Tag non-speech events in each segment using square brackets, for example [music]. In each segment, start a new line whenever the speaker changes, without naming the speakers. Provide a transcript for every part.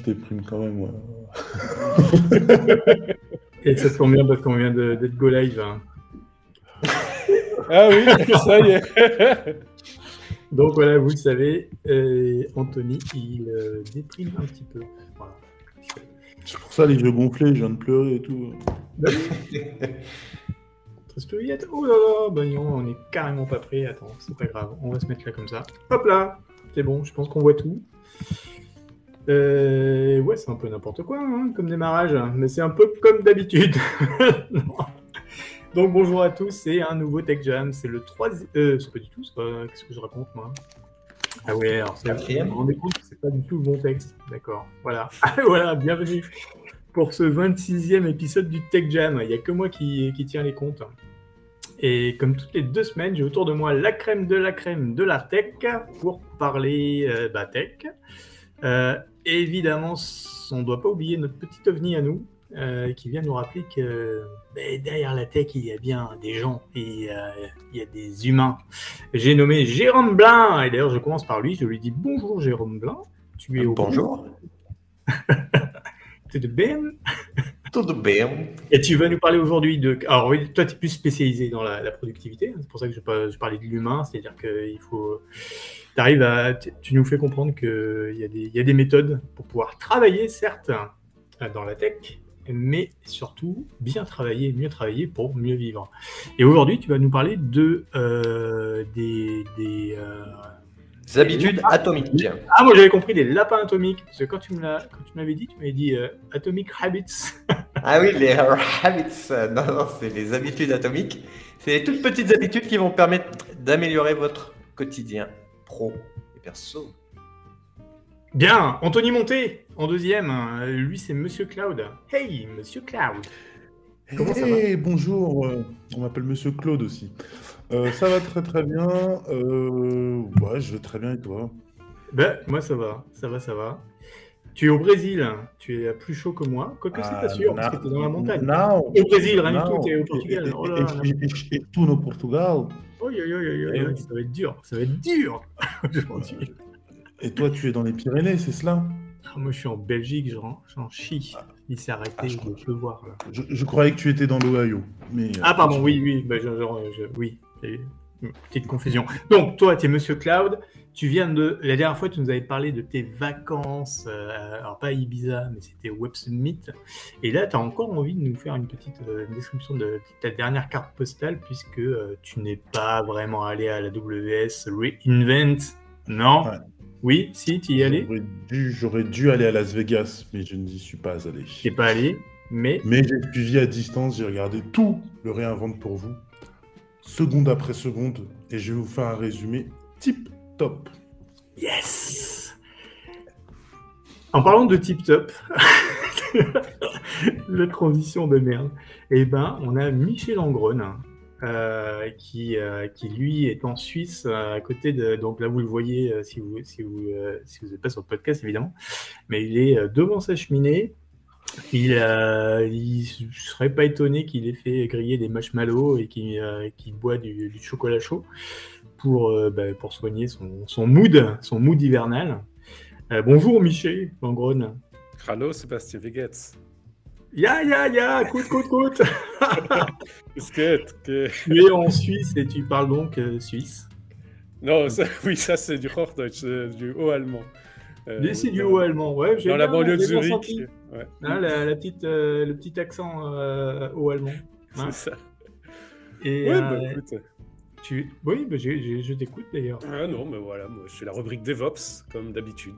je déprime quand même. Ouais. [laughs]
Et ça tombe bien parce qu'on vient de- d'être go live. hein. [laughs]
Ah oui, ça y est. [laughs]
Donc voilà, vous le savez, euh, Anthony, il euh, déprime un petit peu. Voilà.
C'est pour ça les yeux gonflés, je viens de pleurer et tout.
Tristouillette. Oh là là, bah non, on est carrément pas prêt. Attends, c'est pas grave, on va se mettre là comme ça. Hop là, c'est bon, je pense qu'on voit tout. Euh, ouais, c'est un peu n'importe quoi hein, comme démarrage, mais c'est un peu comme d'habitude. [laughs] Donc bonjour à tous, c'est un nouveau Tech Jam, c'est le troisième. Euh, c'est pas du tout, c'est pas... qu'est-ce que je raconte moi? Ah ouais, alors c'est.
Quatrième.
Rendez compte que c'est pas du tout le bon texte, d'accord. Voilà, [laughs] voilà, bienvenue pour ce 26e épisode du Tech Jam. Il n'y a que moi qui, qui tient les comptes. Et comme toutes les deux semaines, j'ai autour de moi la crème de la crème de la tech pour parler euh, bah, tech. Euh, évidemment, on ne doit pas oublier notre petit ovni à nous, euh, qui vient nous rappeler que ben, derrière la tech, il y a bien des gens et euh, il y a des humains. J'ai nommé Jérôme Blin, et d'ailleurs je commence par lui, je lui dis bonjour Jérôme Blin. Tu es au
Bonjour. [laughs]
Es de bien
Tout bien.
Et tu vas nous parler aujourd'hui de. Alors, oui, toi, tu es plus spécialisé dans la, la productivité. hein. C'est pour ça que je, je parlais de l'humain. C'est-à-dire qu'il faut. Tu arrives à. tu- nous fais comprendre qu'il y, a des- il y a des méthodes pour pouvoir travailler, certes, euh, dans la tech, mais surtout bien travailler, mieux travailler pour mieux vivre. Et aujourd'hui, tu vas nous parler de. euh, des. des euh,
Des habitudes atomiques.
Ah, moi, j'avais compris des lapins atomiques. Parce que quand tu me l'as- quand tu m'avais dit, tu m'avais dit euh, Atomic Habits. [laughs]
Ah oui, les habits. Non, non, c'est les habitudes atomiques. C'est les toutes petites habitudes qui vont permettre d'améliorer votre quotidien pro et perso.
Bien, Anthony Monté en deuxième. Lui, c'est Monsieur Cloud. Hey, Monsieur Cloud. Comment ça va
Hey, bonjour, euh, on m'appelle Monsieur Claude aussi. Euh, ça va très très bien. Euh, ouais, je vais très bien et toi?
Ben, moi, ça va. Ça va, ça va. Tu es au Brésil. Tu es plus chaud que moi. Quoique, c'est
Ah,
pas sûr, parce que tu es dans la montagne.
Não,
Au Brésil, rien du tout. Tu es au
Et-
Portugal.
et-
Oh
et- et- et- et tu no Portugal
Oi, oi, oi, oi, oi, Ça va être dur. Ça va être dur [laughs] aujourd'hui.
et toi tu es dans les Pyrénées, c'est cela?
Ah, moi, je suis en Belgique. J'en chie. Il s'est arrêté
Ah, je
de pleuvoir. là.
je, je croyais que tu étais dans l'Ohio. Mais, euh,
Ah, pardon, oui, oui, bah, je- je- je- oui, petite confusion. Donc, toi, tu es Monsieur Cloud, tu viens de. La dernière fois, tu nous avais parlé de tes vacances, euh, alors pas Ibiza, mais c'était Web Summit. Et là, tu as encore envie de nous faire une petite euh, description de ta dernière carte postale, puisque euh, tu n'es pas vraiment allé à la WS Reinvent, non?
Ouais.
Oui, si, tu y es allé?
J'aurais dû, j'aurais dû aller à Las Vegas, mais je n'y suis pas allé.
Tu pas allé, mais?
Mais j'ai suivi à distance, j'ai regardé tout le réinvente pour vous, seconde après seconde, et je vais vous faire un résumé tip top.
Yes En parlant de tip top, [laughs] la transition de merde, eh ben, on a Michel Angron, euh, qui, euh, qui lui est en Suisse, euh, à côté de. Donc là, vous le voyez si vous si vous si vous n'êtes pas sur le podcast évidemment, mais il est devant sa cheminée. Il, euh, il serait pas étonné qu'il ait fait griller des marshmallows et qu'il euh, boit du, du chocolat chaud pour, euh, bah, pour soigner son, son mood, son mood hivernal. Euh, bonjour Michel Langron.
Hallo, Sébastien Vegetz.
Ya ya ya, coûte coûte coûte. [laughs] Tu es en Suisse et tu parles donc suisse.
Non, ça- oui, ça c'est du Hochdeutsch, du haut allemand. Euh,
c'est du
dans-
haut allemand, ouais. j'ai
Dans la banlieue de Zurich. Ouais,
Hein, la, la petite, euh, le petit accent euh, haut allemand. [laughs]
c'est
Hein.
ça.
Et
Ouais,
euh,
bah, écoute.
tu... Oui, bah, j'ai- j'ai- je t'écoute d'ailleurs.
Ah non, mais voilà, moi je fais la rubrique DevOps, comme d'habitude.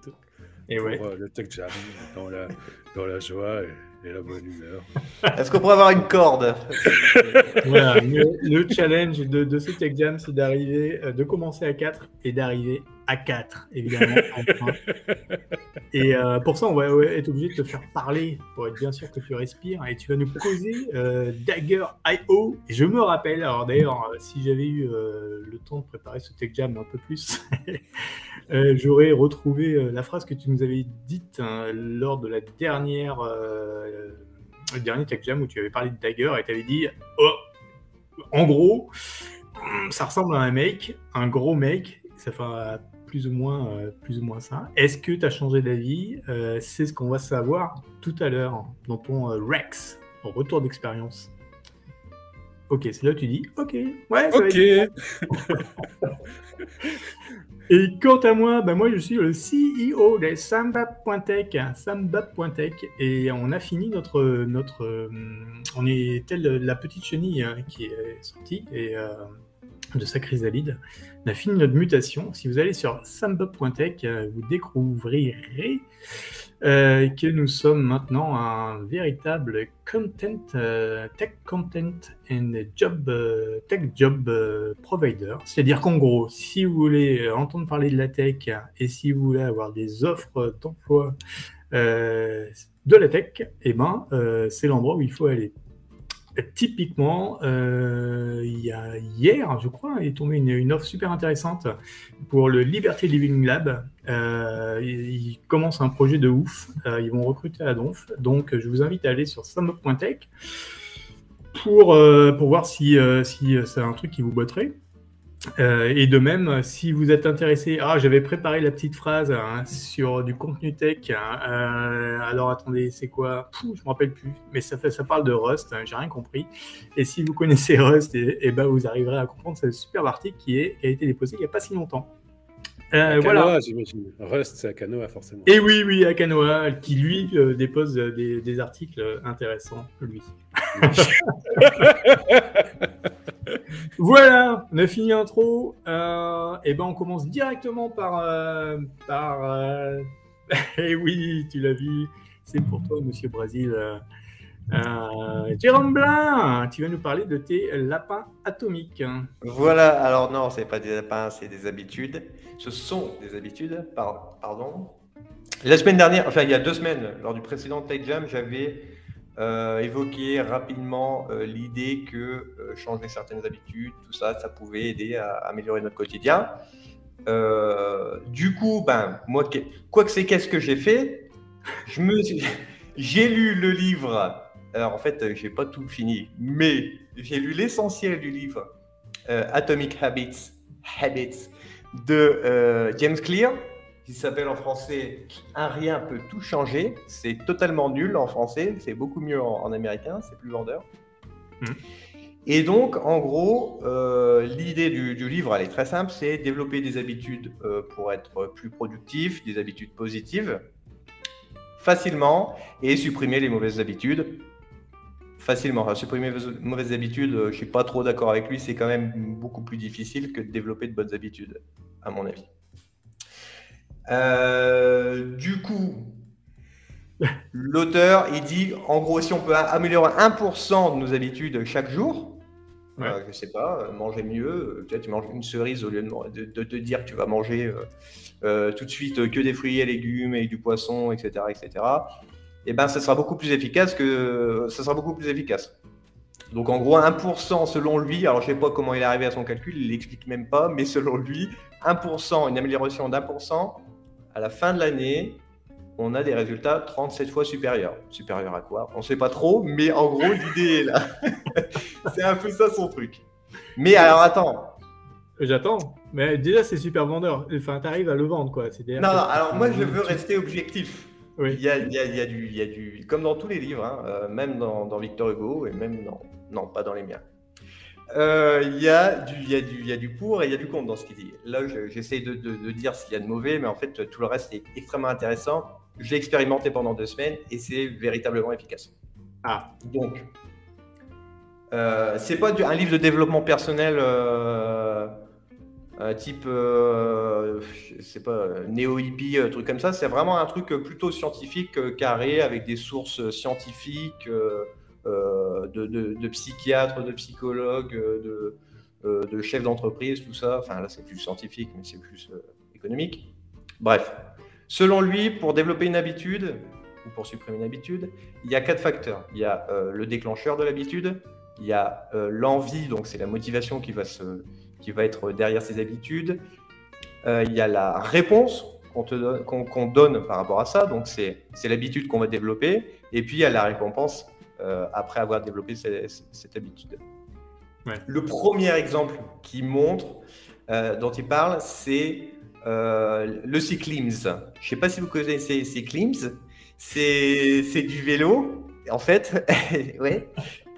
Et
pour
ouais.
euh, le Tech Jam, dans la, dans la joie et, et la bonne humeur. [laughs]
Est-ce qu'on pourrait avoir une corde? [laughs]
Voilà, le, le challenge de, de ce Tech Jam, c'est d'arriver, euh, de commencer à 4 et d'arriver à 4, évidemment. [laughs] Et euh, pour ça, on va être obligé de te faire parler pour être bien sûr que tu respires. Et tu vas nous causer euh, Dagger IO. Je me rappelle, alors d'ailleurs, euh, si j'avais eu le temps de préparer ce Tech Jam un peu plus, [laughs] j'aurais retrouvé la phrase que tu nous avais dite hein, lors de la dernière. le dernier Tech Jam où tu avais parlé de Dagger et tu avais dit oh, en gros, ça ressemble à un mec, un gros mec, ça fait euh, plus ou moins, euh, plus ou moins ça. Est-ce que tu as changé d'avis? Euh, C'est ce qu'on va savoir tout à l'heure dans ton euh, Rex, en retour d'expérience. Ok, c'est là où tu dis Ok, ouais, ça
Ok. [laughs]
Et quant à moi, bah moi je suis le CEO de Sambap.tech, Sambap.tech, et on a fini notre, notre, on est telle la petite chenille hein, qui est sortie et euh, de sa chrysalide. On a fini notre mutation. Si vous allez sur sambop.tech, euh, vous découvrirez euh, que nous sommes maintenant un véritable content, euh, tech content and job, tech job provider. C'est-à-dire qu'en gros, si vous voulez entendre parler de la tech et si vous voulez avoir des offres d'emploi de la tech, eh ben, c'est l'endroit où il faut aller. Typiquement, euh, il y a hier, je crois, est tombé une, offre super intéressante pour le Liberty Living Lab. Euh, ils, commencent un projet de ouf. Euh, ils vont recruter à Donf. Donc, je vous invite à aller sur samop.tech pour, pour voir si, si c'est un truc qui vous botterait. Euh, et de même, si vous êtes intéressé, ah, j'avais préparé la petite phrase hein, sur du contenu tech. hein, euh, alors attendez, c'est quoi? Pouh, Je me rappelle plus, mais ça fait, ça parle de Rust. hein, J'ai rien compris. Et si vous connaissez [laughs] Rust, et, ben vous arriverez à comprendre ce superbe article qui a été déposé il n'y a pas si longtemps. Euh,
Canoa,
voilà.
j'imagine. Rust, c'est à Canoa, forcément.
Et oui, oui, Akanoa, qui lui euh, dépose euh, des, des articles intéressants, lui. [laughs] Voilà, on a fini l'intro. Euh, et ben on commence directement par. euh, par euh, [laughs] Eh oui, tu l'as vu, c'est pour toi, monsieur Brésil. Euh, Jérôme Blin, tu vas nous parler de tes lapins atomiques.
Voilà, alors non, c'est pas des lapins, c'est des habitudes. Ce sont des habitudes, par- pardon. La semaine dernière, enfin il y a deux semaines, lors du précédent Tech Jam, j'avais euh, évoqué rapidement euh, l'idée que changer certaines habitudes, tout ça, ça pouvait aider à améliorer notre quotidien. Du coup, ben, moi, quoi que c'est, qu'est-ce que j'ai fait? [laughs] J'ai lu le livre. Alors, en fait, euh, j'ai pas tout fini, mais j'ai lu l'essentiel du livre euh, Atomic Habits, Habits de euh, James Clear, qui s'appelle en français Un rien peut tout changer. C'est totalement nul en français, c'est beaucoup mieux en, en américain, c'est plus vendeur.
Mhm.
Et donc, en gros, euh, l'idée du, du livre, elle est très simple, c'est développer des habitudes pour être plus productif, des habitudes positives, facilement, et supprimer les mauvaises habitudes facilement. Supprimer mauvaises habitudes, euh, je suis pas trop d'accord avec lui, c'est quand même beaucoup plus difficile que de développer de bonnes habitudes, à mon avis. Euh, du coup, [laughs] l'auteur, il dit, en gros, si on peut améliorer 1% de nos habitudes chaque jour,
Ouais.
euh, je sais pas, euh, manger mieux, euh, tu, manges une cerise au lieu de, de, te dire que tu vas manger euh, tout de suite que des fruits et légumes et du poisson, etc., etc. Et ben, ça sera beaucoup plus efficace que ça sera beaucoup plus efficace. Donc en gros 1% selon lui, alors je sais pas comment il est arrivé à son calcul, il l'explique même pas, mais selon lui, 1%, une amélioration d'1%, à la fin de l'année, on a des résultats 37 fois supérieurs. Supérieurs à quoi? On sait pas trop, mais en gros [laughs] l'idée est là. [laughs] c'est un peu ça son truc. Mais alors attends,
J'attends. Mais déjà, c'est super vendeur. Enfin, t'arrives à le vendre, quoi.
Non, non, alors moi je veux rester objectif.
Oui.
Il y a, il y a- il y a du, il y a du, comme dans tous les livres, hein, euh, même dans, dans Victor Hugo et même dans, non, pas dans les miens. Euh, Il y, a du- il y, a du- il y a du pour et il y a du contre dans ce qu'il dit. Là, je- j'essaie de, de- de dire ce qu'il y a de mauvais, mais en fait, tout le reste est extrêmement intéressant. Je l'ai expérimenté pendant deux semaines et c'est véritablement efficace.
Ah.
Donc, euh, c'est pas du- un livre de développement personnel euh, type, euh, je sais pas, néo-hippie, euh, truc comme ça. C'est vraiment un truc plutôt scientifique, euh, carré, avec des sources scientifiques, euh, euh, de, psychiatres, de psychologues, euh, de, euh, chefs d'entreprise, tout ça. Enfin, là, c'est plus scientifique, mais c'est plus euh, économique. Bref. Selon lui, pour développer une habitude, ou pour supprimer une habitude, il y a quatre facteurs. Il y a euh, le déclencheur de l'habitude, il y a euh, l'envie, donc c'est la motivation qui va, se, qui va être derrière ces habitudes. Euh, il y a la réponse qu'on donne- donne par rapport à ça, donc c'est l'habitude qu'on va développer. Et puis il y a la récompense euh, après avoir développé cette, cette habitude.
Ouais.
Le premier exemple qui montre, dont il parle, c'est le cyclims. Je ne sais pas si vous connaissez cyclims. C'est c'est du vélo, en fait. [laughs] ouais.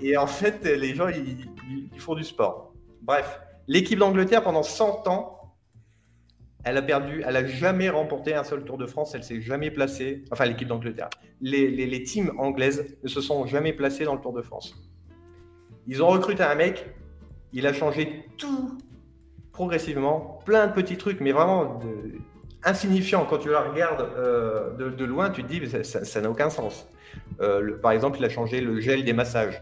Et en fait, les gens, ils, font du sport. Bref, l'équipe d'Angleterre, pendant 100 ans, elle a perdu, elle a jamais remporté un seul Tour de France, elle s'est jamais placée, enfin l'équipe d'Angleterre. Les, teams anglaises ne se sont jamais placées dans le Tour de France. Ils ont recruté un mec, il a changé tout progressivement, plein de petits trucs, mais vraiment de, insignifiants. Quand tu la regardes euh, de, loin, tu te dis, ça n'a aucun sens. Euh, par exemple, il a changé le gel des massages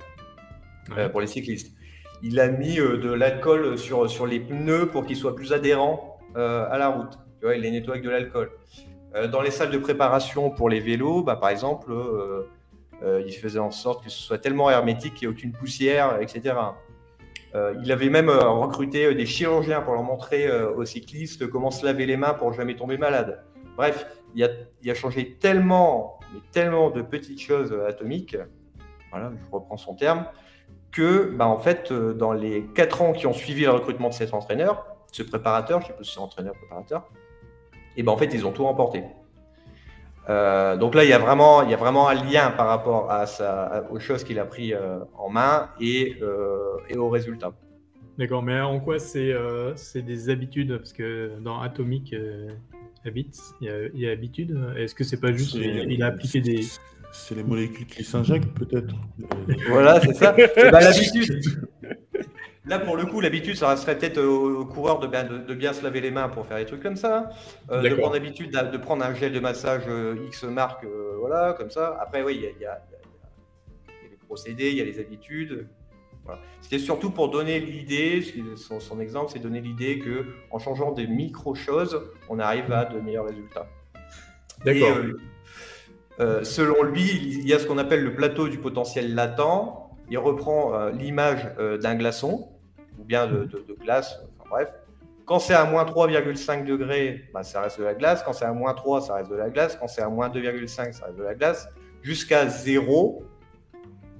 euh, pour les cyclistes. Il a mis euh, de l'alcool sur, sur les pneus pour qu'ils soient plus adhérents euh, à la route. Tu vois, il les nettoie avec de l'alcool. Dans les salles de préparation pour les vélos, bah, par exemple, il faisait en sorte que ce soit tellement hermétique qu'il n'y ait aucune poussière, etc. il avait même recruté des chirurgiens pour leur montrer aux cyclistes comment se laver les mains pour jamais tomber malade. Bref, il a, il a changé tellement, mais tellement de petites choses atomiques, voilà, je reprends son terme, que bah, en fait, dans les quatre ans qui ont suivi le recrutement de cet entraîneur, ce préparateur, je ne sais pas si c'est entraîneur préparateur, et ben en fait ils ont tout remporté. Euh, donc là, il y, a vraiment, il y a vraiment un lien par rapport à sa, aux choses qu'il a pris euh, en main et, euh, et aux résultats.
D'accord, mais en quoi c'est euh, des habitudes? Parce que dans Atomic Habits, il y a, il y a habitude. Est-ce que c'est pas juste il a appliqué des.
C'est les molécules qui s'injectent peut-être.
voilà, c'est ça. [laughs] ben, L'habitude. Là, pour le coup, l'habitude, ça serait peut-être au coureur de bien, de, de bien, se laver les mains pour faire des trucs comme ça. Euh, de prendre l'habitude de, prendre un gel de massage euh, X marque, euh, voilà, comme ça. Après, oui, il y, y, y a, les procédés, il y a les habitudes. Voilà. C'était surtout pour donner l'idée, son, son, exemple, c'est donner l'idée que en changeant des micro-choses, on arrive à de meilleurs résultats.
D'accord.
Euh, selon lui, il y a ce qu'on appelle le plateau du potentiel latent. Il reprend euh, l'image euh, d'un glaçon ou bien de, de, de glace, enfin, bref. Quand c'est à moins 3,5 degrés, bah, ça reste de la glace. Quand c'est à moins 3, ça reste de la glace. Quand c'est à moins 2,5, ça reste de la glace. Jusqu'à 0,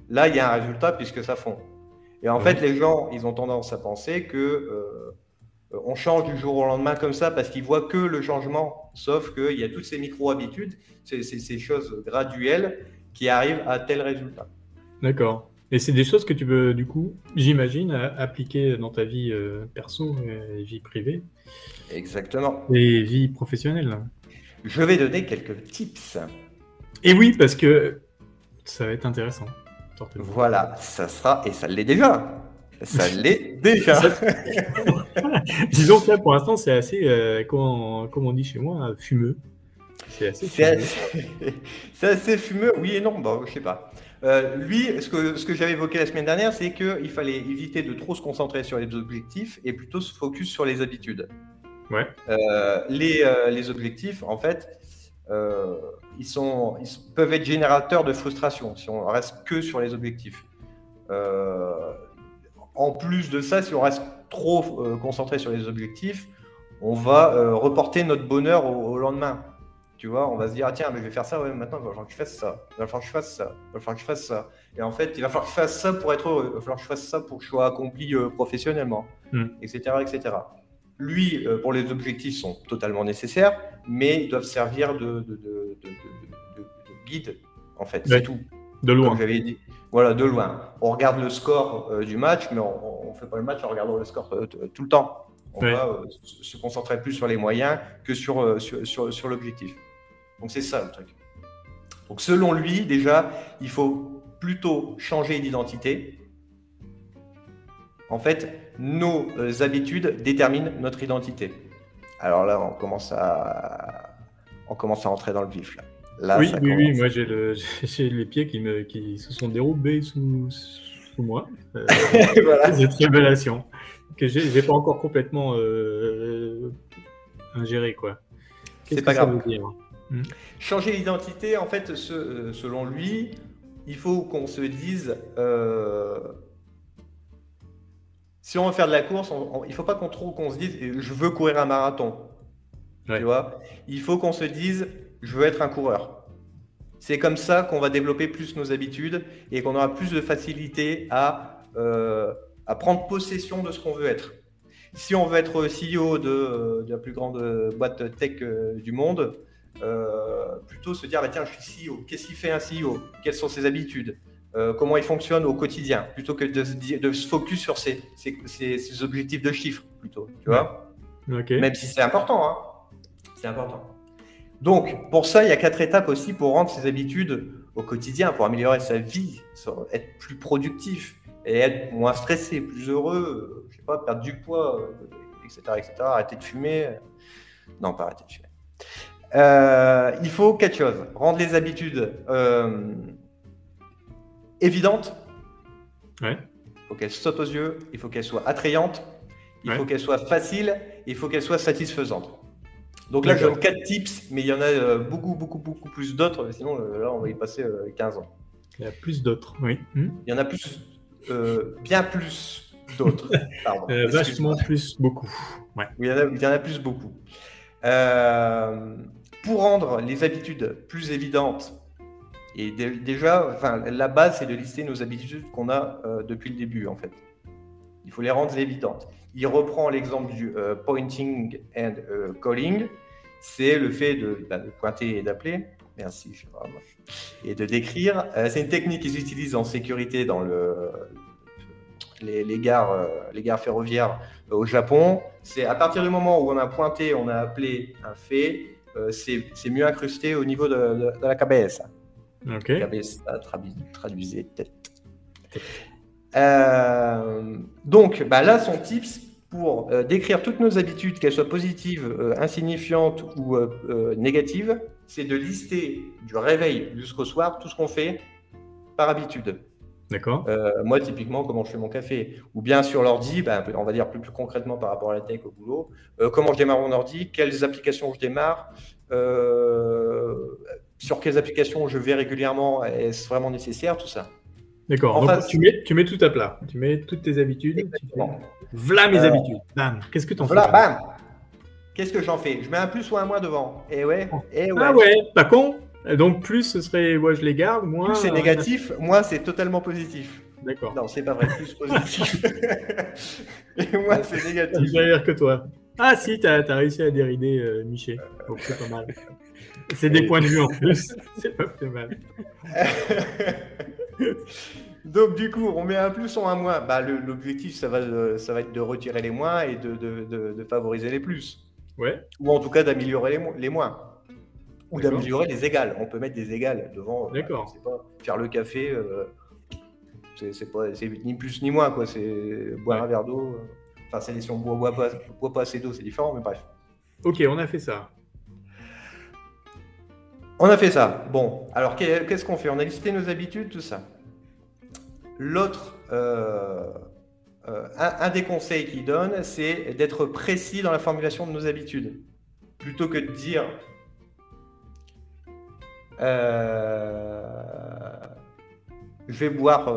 là, il y a un résultat puisque ça fond. Et en fait, les gens, ils ont tendance à penser que euh, on change du jour au lendemain comme ça parce qu'ils voient que le changement. Sauf qu'il y a toutes ces micro-habitudes, ces, ces, ces choses graduelles qui arrivent à tel résultat.
D'accord. Et c'est des choses que tu peux, du coup, j'imagine, appliquer dans ta vie euh, perso et vie privée.
Exactement.
Et vie professionnelle.
Je vais donner quelques tips.
Et oui, parce que ça va être intéressant.
Voilà, ça sera, et ça l'est déjà. Ça l'est déjà. [laughs]
Disons que là, pour l'instant, c'est assez, euh, comme, comme, on dit chez moi, fumeux.
C'est assez, assez, [laughs] assez, fumeux, oui et non, bon, je sais pas. Euh, lui, ce que, ce que j'avais évoqué la semaine dernière, c'est qu'il fallait éviter de trop se concentrer sur les objectifs et plutôt se focus sur les habitudes.
Ouais.
Euh, les, les, objectifs, en fait, ils, sont, ils peuvent être générateurs de frustration si on reste que sur les objectifs. Euh, en plus de ça, si on reste trop euh, concentré sur les objectifs, on va reporter notre bonheur au, au lendemain. Tu vois, on va se dire, ah tiens, mais je vais faire ça, ouais, maintenant, il va falloir que je fasse ça. Il va falloir que je fasse ça. Il va falloir que je fasse ça. Et en fait, il va falloir que je fasse ça pour être heureux. Il va falloir que je fasse ça pour que je sois accompli euh, professionnellement,
mm.
etc., etc. Lui, euh, pour les objectifs, sont totalement nécessaires, mais ils doivent servir de, de, de, de guide, en fait.
Ouais.
C'est tout.
De loin.
Comme j'avais dit. Voilà, de loin. On regarde le score euh, du match, mais on ne fait pas le match en regardant le score euh, tout le temps. On va se concentrer plus sur les moyens que sur, sur, sur, sur l'objectif. Donc c'est ça le truc. Donc selon lui, déjà, il faut plutôt changer d'identité. En fait, nos euh, habitudes déterminent notre identité. Alors là, on commence à, on commence à entrer dans le vif. Là. Là,
oui, oui, oui, moi j'ai le... [laughs] les pieds qui, me... qui se sont dérobés sous, sous moi. Euh, [laughs]
voilà.
Cette révélation que j'ai pas encore complètement euh, ingéré. quoi.
C'est pas grave. Mmh. Changer l'identité, en fait, ce, selon lui, il faut qu'on se dise euh, si on veut faire de la course, on, on, il ne faut pas qu'on qu'on se dise je veux courir un marathon.
Ouais.
Tu vois? Il faut qu'on se dise je veux être un coureur. C'est comme ça qu'on va développer plus nos habitudes et qu'on aura plus de facilité à, euh, à prendre possession de ce qu'on veut être. Si on veut être CEO de, de la plus grande boîte tech euh, du monde, euh, plutôt se dire bah, tiens, je suis CEO. Qu'est-ce qu'il fait un CEO Quelles sont ses habitudes? Euh, Comment il fonctionne au quotidien? Plutôt que de, de se focus sur ses, ses- ses- ses objectifs de chiffres, plutôt. Tu vois? Même si c'est important. Hein. C'est important. Donc, pour ça, il y a quatre étapes aussi pour rendre ses habitudes au quotidien, pour améliorer sa vie, être plus productif et être moins stressé, plus heureux, euh, je sais pas, perdre du poids, euh, etc., etc. Arrêter de fumer. Non, pas arrêter de fumer. Euh, il faut quatre choses. Rendre les habitudes euh, évidentes.
Ouais.
Il faut qu'elles sautent aux yeux. Il faut qu'elles soient attrayantes. Il
Ouais.
faut qu'elles soient faciles. Il faut qu'elles soient satisfaisantes. Donc là, donne quatre tips, mais il y en a euh, beaucoup, beaucoup, beaucoup plus d'autres. Sinon, euh, là, on va y passer euh, 15 ans.
Il y a plus d'autres. Oui. Hmm.
Il y en a plus, euh, bien plus d'autres. [laughs]
Euh, vachement plus, beaucoup. Ouais.
Oui, il y en a, il y en a plus beaucoup. Euh, pour rendre les habitudes plus évidentes, et dé- déjà, enfin, la base, c'est de lister nos habitudes qu'on a euh, depuis le début, en fait. Il faut les rendre évidentes. Il reprend l'exemple du euh, pointing and euh, calling. C'est le fait de, bah, de pointer et d'appeler. Merci. Et de décrire. Euh, c'est une technique qu'ils utilisent en sécurité dans le, les, les gares, euh, les gares ferroviaires au Japon, c'est à partir du moment où on a pointé, on a appelé un fait, euh, c'est mieux incrusté au niveau de, de- de la cabeza.
Ok.
Cabeza, traduit- traduisez tête. Euh, donc bah là, son tips pour euh, décrire toutes nos habitudes, qu'elles soient positives, euh, insignifiantes ou euh, négatives, c'est de lister du réveil jusqu'au soir tout ce qu'on fait par habitude.
D'accord.
Moi, typiquement, comment je fais mon café? Ou bien sur l'ordi, ben, on va dire plus, plus concrètement par rapport à la tech au boulot, comment je démarre mon ordi, quelles applications je démarre, sur quelles applications je vais régulièrement, est-ce vraiment nécessaire, tout ça.
D'accord. Donc, tu, mets, tu mets tout à plat. Tu mets toutes tes habitudes.
Exactement.
V'là mes
Euh,
habitudes. Bam. Qu'est-ce que t'en
Voilà,
fais
bam Qu'est-ce que j'en fais? Je mets un plus ou un moins devant. Et ouais, et ouais.
Ah ouais, pas con. Donc plus ce serait, ouais, je les garde, moins.
Plus c'est
euh,
négatif, moins c'est totalement positif.
D'accord.
Non, c'est pas vrai, plus positif. [laughs] et moins c'est négatif.
Je vais rire que toi. Ah si, t'as as réussi à dérider euh, Miché. Donc c'est pas mal. C'est des points de vue en [laughs] plus. C'est pas plus mal. [laughs]
Donc du coup, on met un plus ou un moins. Bah, L'objectif, ça va, euh, ça va être de retirer les moins et de, de- de- de favoriser les plus.
Ouais.
Ou en tout cas d'améliorer les, mo- les moins. Ou d'améliorer les égales. On peut mettre des égales devant. euh,
D'accord.
pas, faire le café, euh, c'est c'est pas- c'est ni plus ni moins. quoi. C'est boire
Ouais.
un verre d'eau. euh. Enfin, c'est si on boit, boit pas, boit pas assez d'eau, c'est différent, mais bref.
Ok, on a fait ça.
On a fait ça. Bon, alors qu'est- qu'est-ce qu'on fait? On a listé nos habitudes, tout ça. L'autre, euh, euh, un, des conseils qu'il donne, c'est d'être précis dans la formulation de nos habitudes. Plutôt que de dire euh, je, vais boire,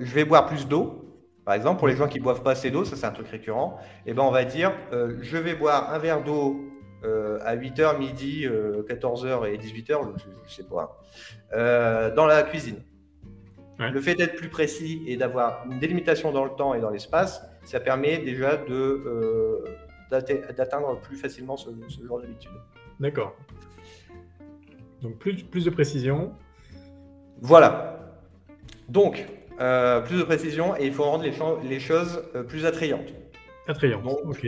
je vais boire plus d'eau. Par exemple, pour les gens qui boivent pas assez d'eau, ça c'est un truc récurrent, et ben on va dire je vais boire un verre d'eau euh, à 8h, midi, euh, 14h et 18h, je, je sais pas, euh, dans la cuisine.
Ouais.
Le fait d'être plus précis et d'avoir une délimitation dans le temps et dans l'espace, ça permet déjà de, euh, d'atte- d'atteindre plus facilement ce, ce genre d'habitude.
D'accord. Donc plus, plus de précision.
Voilà. Donc, plus de précision et il faut rendre les, cho- les choses plus attrayantes.
Attrayant.
Donc,
ok.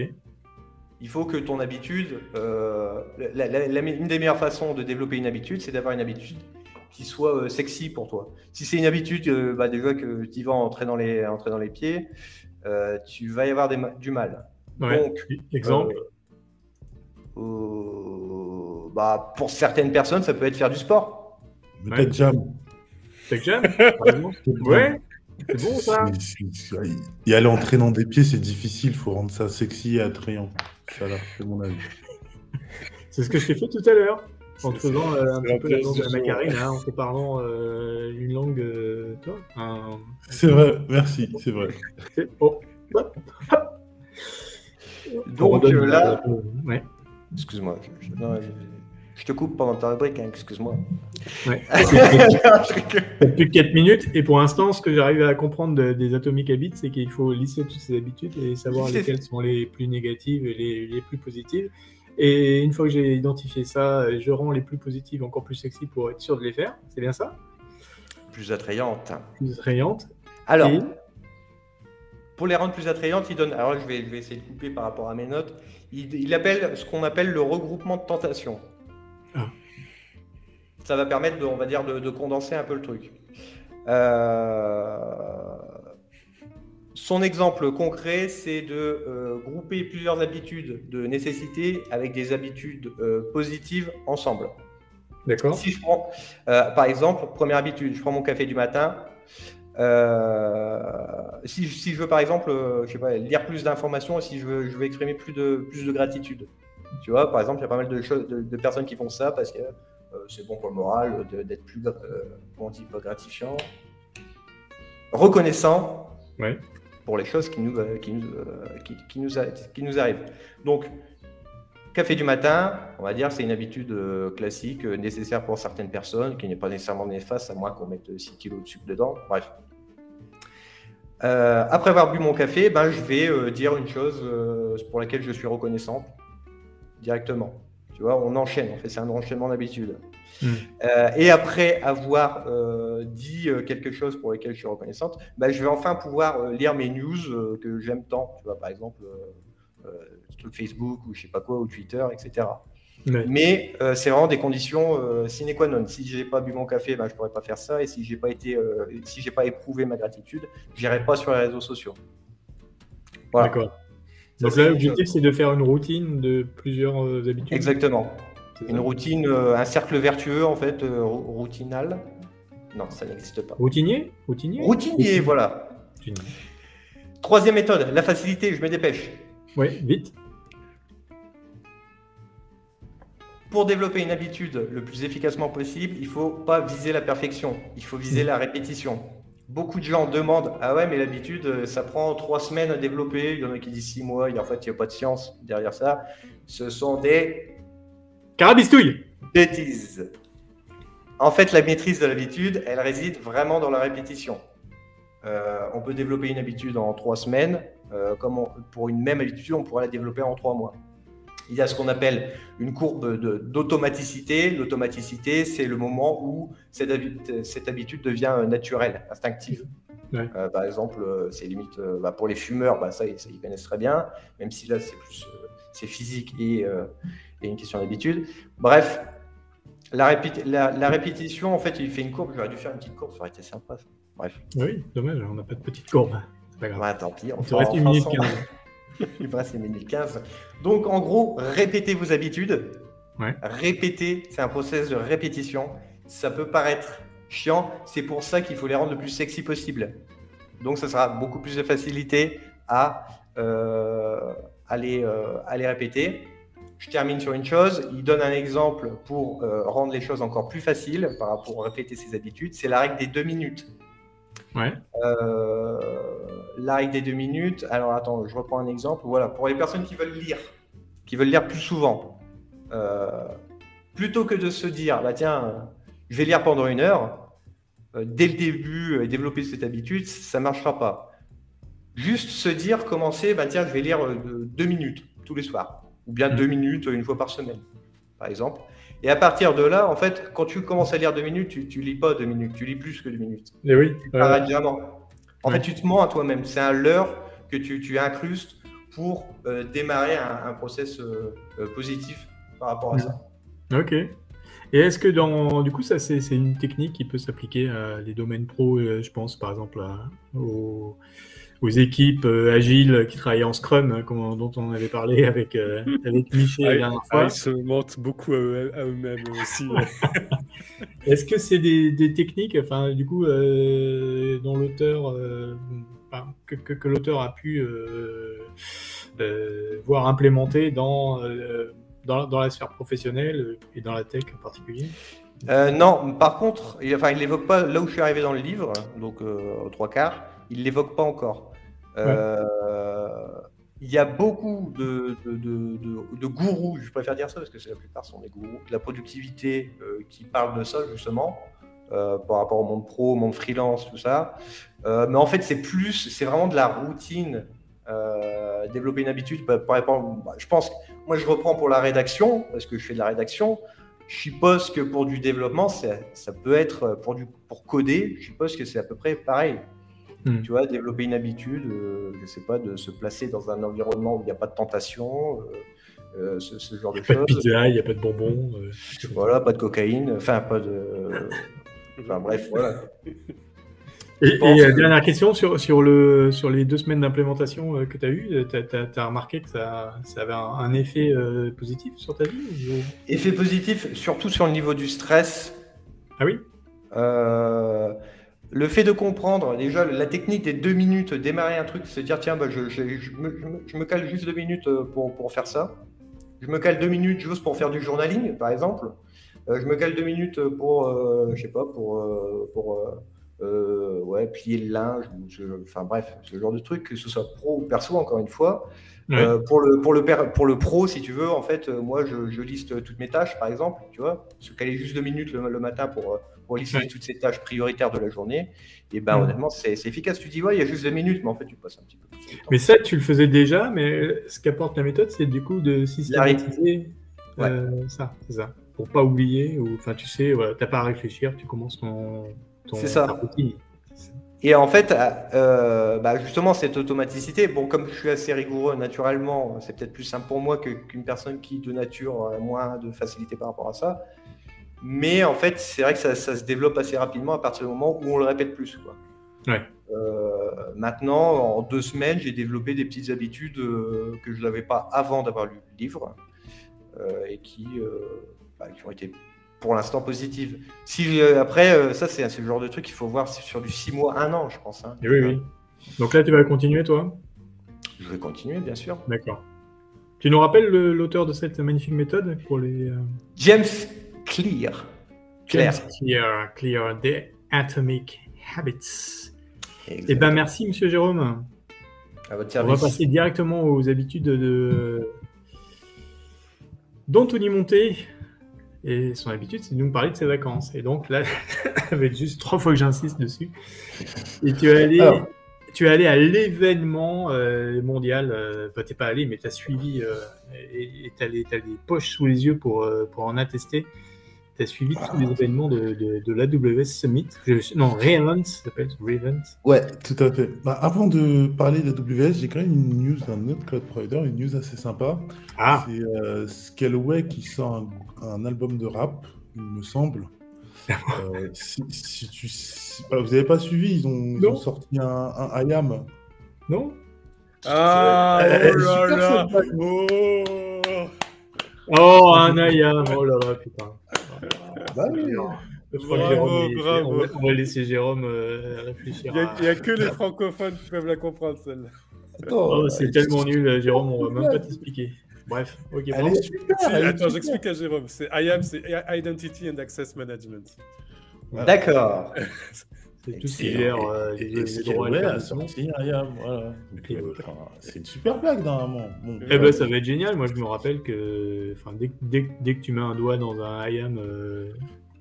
Il faut que ton habitude, euh, la- la- la- une des meilleures façons de développer une habitude, c'est d'avoir une habitude qui soit euh, sexy pour toi. Si c'est une habitude, euh, bah, déjà que tu vas entrer dans les, entrer dans les pieds, euh, tu vas y avoir des du mal.
Ouais.
Donc,
Exemple.
euh, bah, pour certaines personnes, ça peut être faire du sport.
Peut-être Jam.
Tech Jam? [laughs] Ouais. C'est bon ça.
Et aller entraînant des pieds, c'est difficile. faut rendre ça sexy et attrayant. Ça, là, c'est mon avis. [laughs]
C'est ce que je t'ai fait tout à l'heure. En te faisant euh, un petit peu la
la
langue de la macarena, hein, en te parlant euh, une langue, euh, toi, un-
C'est vrai, merci, c'est vrai.
c'est- oh, hop, hop. On
Donc
redonne,
là,
euh, ouais.
excuse-moi, je, je- non, je- Je te coupe pendant ta rubrique, hein, excuse-moi.
Ouais. [laughs] Plus de 4 minutes. Et pour l'instant, ce que j'arrive à comprendre de- des Atomic Habits, c'est qu'il faut lisser toutes ces habitudes et savoir lesquelles sont les plus négatives et les, les plus positives. Et une fois que j'ai identifié ça, je rends les plus positives encore plus sexy pour être sûr de les faire. C'est bien ça?
Plus attrayante.
Plus attrayantes.
Alors,
Et-
pour les rendre plus attrayantes, il donne. Alors, je vais, je vais essayer de couper par rapport à mes notes. Il, il appelle ce qu'on appelle le regroupement de tentations. Ça va permettre, de, on va dire, de, de condenser un peu le truc. Euh, Son exemple concret, c'est de euh, grouper plusieurs habitudes de nécessité avec des habitudes euh, positives ensemble.
D'accord
Si je prends, par exemple, première habitude, je prends mon café du matin. Si, si je veux, par exemple, je sais pas, lire plus d'informations, et si je veux, je veux exprimer plus de, plus de gratitude. Tu vois, par exemple, il y a pas mal de, choses, de, de personnes qui font ça parce que c'est bon pour le moral de- d'être plus, euh, on dit, pas gratifiant, reconnaissant pour les choses qui nous, euh, qui, nous, euh, qui, qui nous, a- qui nous arrivent. Donc, Café du matin, on va dire, c'est une habitude euh, classique, euh, nécessaire pour certaines personnes, qui n'est pas nécessairement néfaste, à moins qu'on mette euh, 6 kilos de sucre dedans. Bref. Euh, après avoir bu mon café, ben, je vais euh, dire une chose euh, pour laquelle je suis reconnaissant directement. Tu vois, on enchaîne, en fait, c'est un enchaînement d'habitude.
Mm.
Euh, et après avoir euh, dit euh, quelque chose pour lequel je suis reconnaissante, ben, je vais enfin pouvoir lire mes news que j'aime tant. Tu vois, par exemple, truc Facebook ou je sais pas quoi, ou Twitter, etc.
Ouais.
Mais euh, c'est vraiment des conditions euh, sine qua non. Si j'ai pas bu mon café, ben, je pourrais pas faire ça. Et si j'ai pas été, euh, si j'ai pas éprouvé ma gratitude, j'irai pas sur les réseaux sociaux. Voilà.
D'accord. Donc là, l'objectif, c'est de faire une routine de plusieurs euh, habitudes.
Exactement. Une routine, euh, un cercle vertueux en fait, euh, rou- routinal. Non, ça n'existe pas.
Routinier? Routinier?
Routinier, voilà.
Routinier.
Troisième méthode, la facilité. Je me dépêche.
Ouais, vite.
Pour développer une habitude le plus efficacement possible, il faut pas viser la perfection, il faut viser la répétition. Beaucoup de gens demandent Ah ouais, mais l'habitude, euh, ça prend trois semaines à développer. Il y en a qui disent six mois. Et en fait, il n'y a pas de science derrière ça. Ce sont des
Carabistouille
bêtises. En fait, la maîtrise de l'habitude, elle réside vraiment dans la répétition. Euh, on peut développer une habitude en trois semaines, euh, comme on- pour une même habitude, on pourrait la développer en trois mois. Il y a ce qu'on appelle une courbe d'automaticité. L'automaticité, c'est le moment où cette, habi- cette habitude devient naturelle, instinctive.
Ouais.
Euh, par exemple, euh, c'est limite euh, bah, pour les fumeurs, bah, ça, ils ça, ils connaissent très bien, même si là, c'est plus euh, c'est physique et, et une question d'habitude. Bref, la, répéti- la- la répétition, en fait, il fait une courbe. J'aurais dû faire une petite courbe, ça aurait été sympa. ça. Bref,
Oui, dommage, on n'a pas de petite courbe. Pas grave.
ouais, tant pis. On
Il te
fera-
reste une minute
sans.
15. [laughs]
Il minute 15. Donc, en gros, répétez vos habitudes.
Ouais.
Répéter, c'est un process de répétition. Ça peut paraître chiant, c'est pour ça qu'il faut les rendre le plus sexy possible. Donc, ça sera beaucoup plus de facilité à, euh, à, les, euh, à les répéter. Je termine sur une chose. Il donne un exemple pour euh, rendre les choses encore plus faciles par rapport à répéter ses habitudes. C'est la règle des deux minutes.
Ouais.
Euh, des deux minutes. Alors attends, je reprends un exemple. Voilà, pour les personnes qui veulent lire, qui veulent lire plus souvent, euh, plutôt que de se dire, bah tiens, je vais lire pendant une heure, euh, dès le début et développer cette habitude, ça marchera pas. Juste se dire, commencer, bah tiens, je vais lire euh, de- deux minutes tous les soirs, ou bien
Mhm.
deux minutes une fois par semaine, par exemple. Et à partir de là, en fait, quand tu commences à lire deux minutes, tu, lis pas deux minutes, tu lis plus que deux minutes.
Et oui,
Tu
euh,
t'arrêtes jamais. En fait, tu te mens à toi-même. C'est un leurre que tu, tu incrustes pour euh, démarrer un, un process euh, euh, positif par rapport à ça.
ok. Et est-ce que dans, du coup, ça c'est une technique qui peut s'appliquer à les domaines pro, je pense par exemple à- aux, aux équipes euh, agiles qui travaillent en Scrum, hein, comme- dont on avait parlé avec, euh, avec [laughs] Michel la
Ah,
dernière
ah,
fois.
ils se mentent beaucoup à eux- à eux-mêmes aussi. [laughs]
Est-ce que c'est des, des techniques, enfin, du coup, euh, dont l'auteur, euh, enfin, que, que- que l'auteur a pu euh, euh, voir implémenter dans, euh, dans, dans la sphère professionnelle et dans la tech en particulier?
Euh, non, par contre, il, enfin, il l'évoque pas là où je suis arrivé dans le livre, donc euh, aux trois quarts, il l'évoque pas encore. Euh, il y a beaucoup de, gourous, je préfère dire ça parce que la plupart sont des gourous, de la productivité euh, qui parlent de ça justement, euh, par rapport au monde pro, au monde freelance, tout ça. Mais en fait, c'est plus, c'est vraiment de la routine. développer une habitude, par, rapport- bah, je pense, moi je reprends pour la rédaction, parce que je fais de la rédaction. Je suppose que pour du développement, ça, ça peut être pour, du, pour coder, je suppose que c'est à peu près pareil.
Hmm.
Tu vois, développer une habitude, euh, je sais pas, de se placer dans un environnement où il n'y a pas de tentation, euh, euh, ce, ce genre de
Pas de
choses.
pizza, il n'y a pas de bonbons. euh, [laughs]
Voilà, pas de cocaïne, enfin pas de. [laughs] Enfin bref, voilà.
Et,
pense
et, euh,
que-
dernière question sur, sur, le, sur les deux semaines d'implémentation euh, que tu as eues, tu as, remarqué que ça, ça avait un, un effet euh, positif sur ta vie ou-
Effet positif, surtout sur le niveau du stress.
Ah oui?
Euh, le fait de comprendre, déjà, la technique des deux minutes, démarrer un truc, se dire, tiens, bah, je, je- je me, je cale juste deux minutes euh, pour, pour faire ça. Je me cale deux minutes juste pour faire du journaling, par exemple. Euh, je me cale deux minutes pour, euh, je sais pas, pour, euh, pour ouais, plier le linge, enfin bref, ce genre de truc, que ce soit pro ou perso, encore une fois.
Ouais.
Pour, le, pour, le, per- pour le pro, si tu veux, en fait, moi, je, liste toutes mes tâches, par exemple, tu vois, se caler juste deux minutes le, le matin pour, pour lister
Ouais.
toutes ces tâches prioritaires de la journée, et ben
Mhm.
honnêtement, c'est efficace. Tu dis, ouais, il y a juste deux minutes, mais en fait, tu passes un petit peu plus de temps.
Mais ça, tu le faisais déjà, mais ce qu'apporte la méthode, c'est du coup de systématiser euh, ça, c'est ça. Pour pas oublier, ou enfin, tu sais, voilà, t'as pas à réfléchir, tu commences ton, ton
C'est ça.
ta routine.
Et en fait, euh, bah, justement, cette automaticité, bon, comme je suis assez rigoureux naturellement, c'est peut-être plus simple pour moi qu'une personne qui, de nature, a moins de facilité par rapport à ça. Mais en fait, c'est vrai que ça, ça se développe assez rapidement à partir du moment où on le répète plus. Quoi.
Ouais.
Euh, maintenant, en deux semaines, j'ai développé des petites habitudes euh, que je n'avais pas avant d'avoir lu le livre euh, et qui, bah, qui ont été pour l'instant positives. Si après, ça, c'est le genre de truc qu'il faut voir sur du six mois, un an, je pense. hein.
Et oui, oui. Donc là, tu vas continuer, toi?
Je vais continuer, bien sûr.
D'accord. Tu nous rappelles le- l'auteur de cette magnifique méthode pour les.
James Clear. Claire.
James Clear, Clear, The Atomic Habits. Eh ben, merci, monsieur Jérôme.
à votre
On
service.
va passer directement aux habitudes de d'Anthony Monté. Et son habitude, c'est de nous parler de ses vacances. Et donc là, [laughs] ça va être juste trois fois que j'insiste dessus. Et tu es allé,
Alors.
tu es allé à l'événement euh, mondial. Euh, enfin, t'es pas allé, mais tu as suivi euh, et tu as, les poches sous les yeux pour, euh, pour en attester. Tu as suivi tous les événements de, de, de l'AWS Summit. Je- non, Reevent, ça s'appelle Reevent.
Ouais, tout à fait. Bah, avant de parler d'AWS, j'ai quand même une news d'un autre cloud provider, une news assez sympa.
Ah,
C'est euh, Scaleway qui sort un, un album de rap, il me semble. [laughs] Euh, si, si tu, si- bah, vous n'avez pas suivi, ils ont, ils
Non.
ont sorti un, un IAM.
non
Ah, oh là
super,
là. Oh
Oh, un IAM Oh là là, putain.
Bah oui.
Je crois que
Bravo,
Jérôme,
bravo.
On, va, laisser Jérôme euh, réfléchir.
Il n'y a, que les francophones qui peuvent la comprendre, celle-là.
Oh, c'est
euh,
tellement nul, euh, Jérôme, on va même pas t'expliquer. Bref, ok.
Elle
pardon.
est super.
Si,
elle est
attends, j'explique à Jérôme. C'est IAM, c'est Identity and Access Management.
D'accord. [laughs]
C'est tout ce qui
Et-
gère euh, droits
voilà. Euh, c'est une super blague normalement. Bon,
Eh ben, ça va être génial. Moi, je me rappelle que enfin, dès, dès, dès que tu mets un doigt dans un IAM, euh,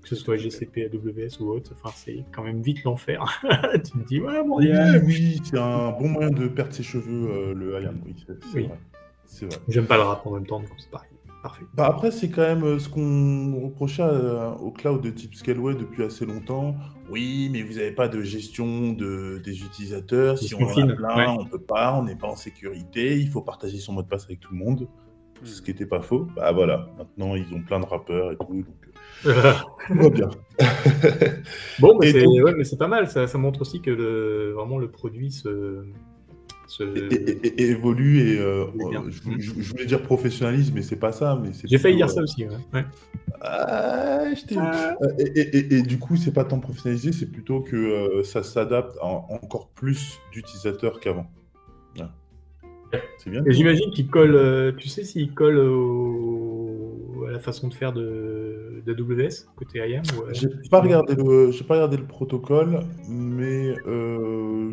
que ce soit GCP, AWS ou autre, enfin, c'est quand même vite l'enfer. [laughs] tu te dis, ouais, mon
Oui,
Dieu.
oui, c'est un bon moyen de perdre ses cheveux, euh, le IAM. Oui, c'est c'est
Oui.
vrai. C'est vrai.
J'aime pas le rap en même temps, donc c'est pareil. Parfait.
Bah après, c'est quand même euh, ce qu'on reprochait à- au cloud de type Scaleway depuis assez longtemps. Oui, mais vous n'avez pas de gestion de, des utilisateurs. Si on en a plein,
ouais.
on peut pas, on n'est pas en sécurité. Il faut partager son mot de passe avec tout le monde. Ce qui n'était pas faux. Bah voilà, maintenant ils ont plein de rappeurs et tout, donc euh, [laughs] tout va bien.
Bon, mais
Et
c'est
donc-
ouais, mais c'est pas mal. Ça, ça montre aussi que le, vraiment le produit se.
Évolue et euh, je, je- je voulais dire professionnalisme, mais c'est pas ça. Mais c'est
J'ai failli dire ça aussi. Ouais. Ouais.
Ah, je t'ai- Euh, Et, et- et- et du coup, c'est pas tant professionnalisé, c'est plutôt que euh, ça s'adapte à encore plus d'utilisateurs qu'avant. Voilà. C'est bien.
Et j'imagine qu'il colle. euh, tu sais s'il colle au- à la façon de faire de d'AWS côté IAM ou,
J'ai pas regardé le, j'ai pas regardé le protocole, mais euh,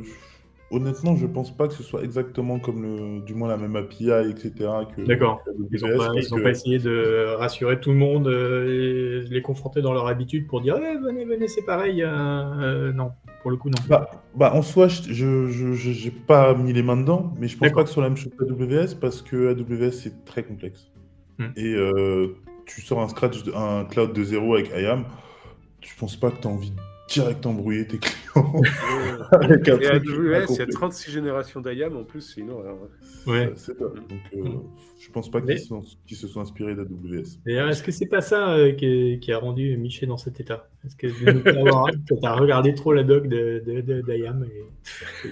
honnêtement, je pense pas que ce soit exactement comme le, du moins la même API, etc. que
D'accord. Ils n'ont pas,
que-
pas essayé de rassurer tout le monde, euh, et les confronter dans leur habitude pour dire Eh, venez, venez, c'est pareil. euh, euh, non, pour le coup, non.
Bah, bah, en soi, je je, je, je- j'ai pas mis les mains dedans, mais je pense pas que ce soit la même chose qu'AWS parce que AWS c'est très complexe.
Hmm.
Et euh, tu sors un scratch, un cloud de zéro avec IAM, je pense pas que tu as envie de direct embrouiller tes clients [laughs] avec un
Et AWS, il y a
incomplet.
36 générations d'IAM en plus, c'est une horreur.
Ouais.
C'est ça. Donc, euh,
Hmm.
je pense pas
Mais-
qu'ils sont- se sont inspirés d'AWS.
D'ailleurs, est-ce que c'est pas ça euh, qui, qui a rendu Miché dans cet état? Est-ce que tu as regardé trop la doc de, de, de- d'IAM et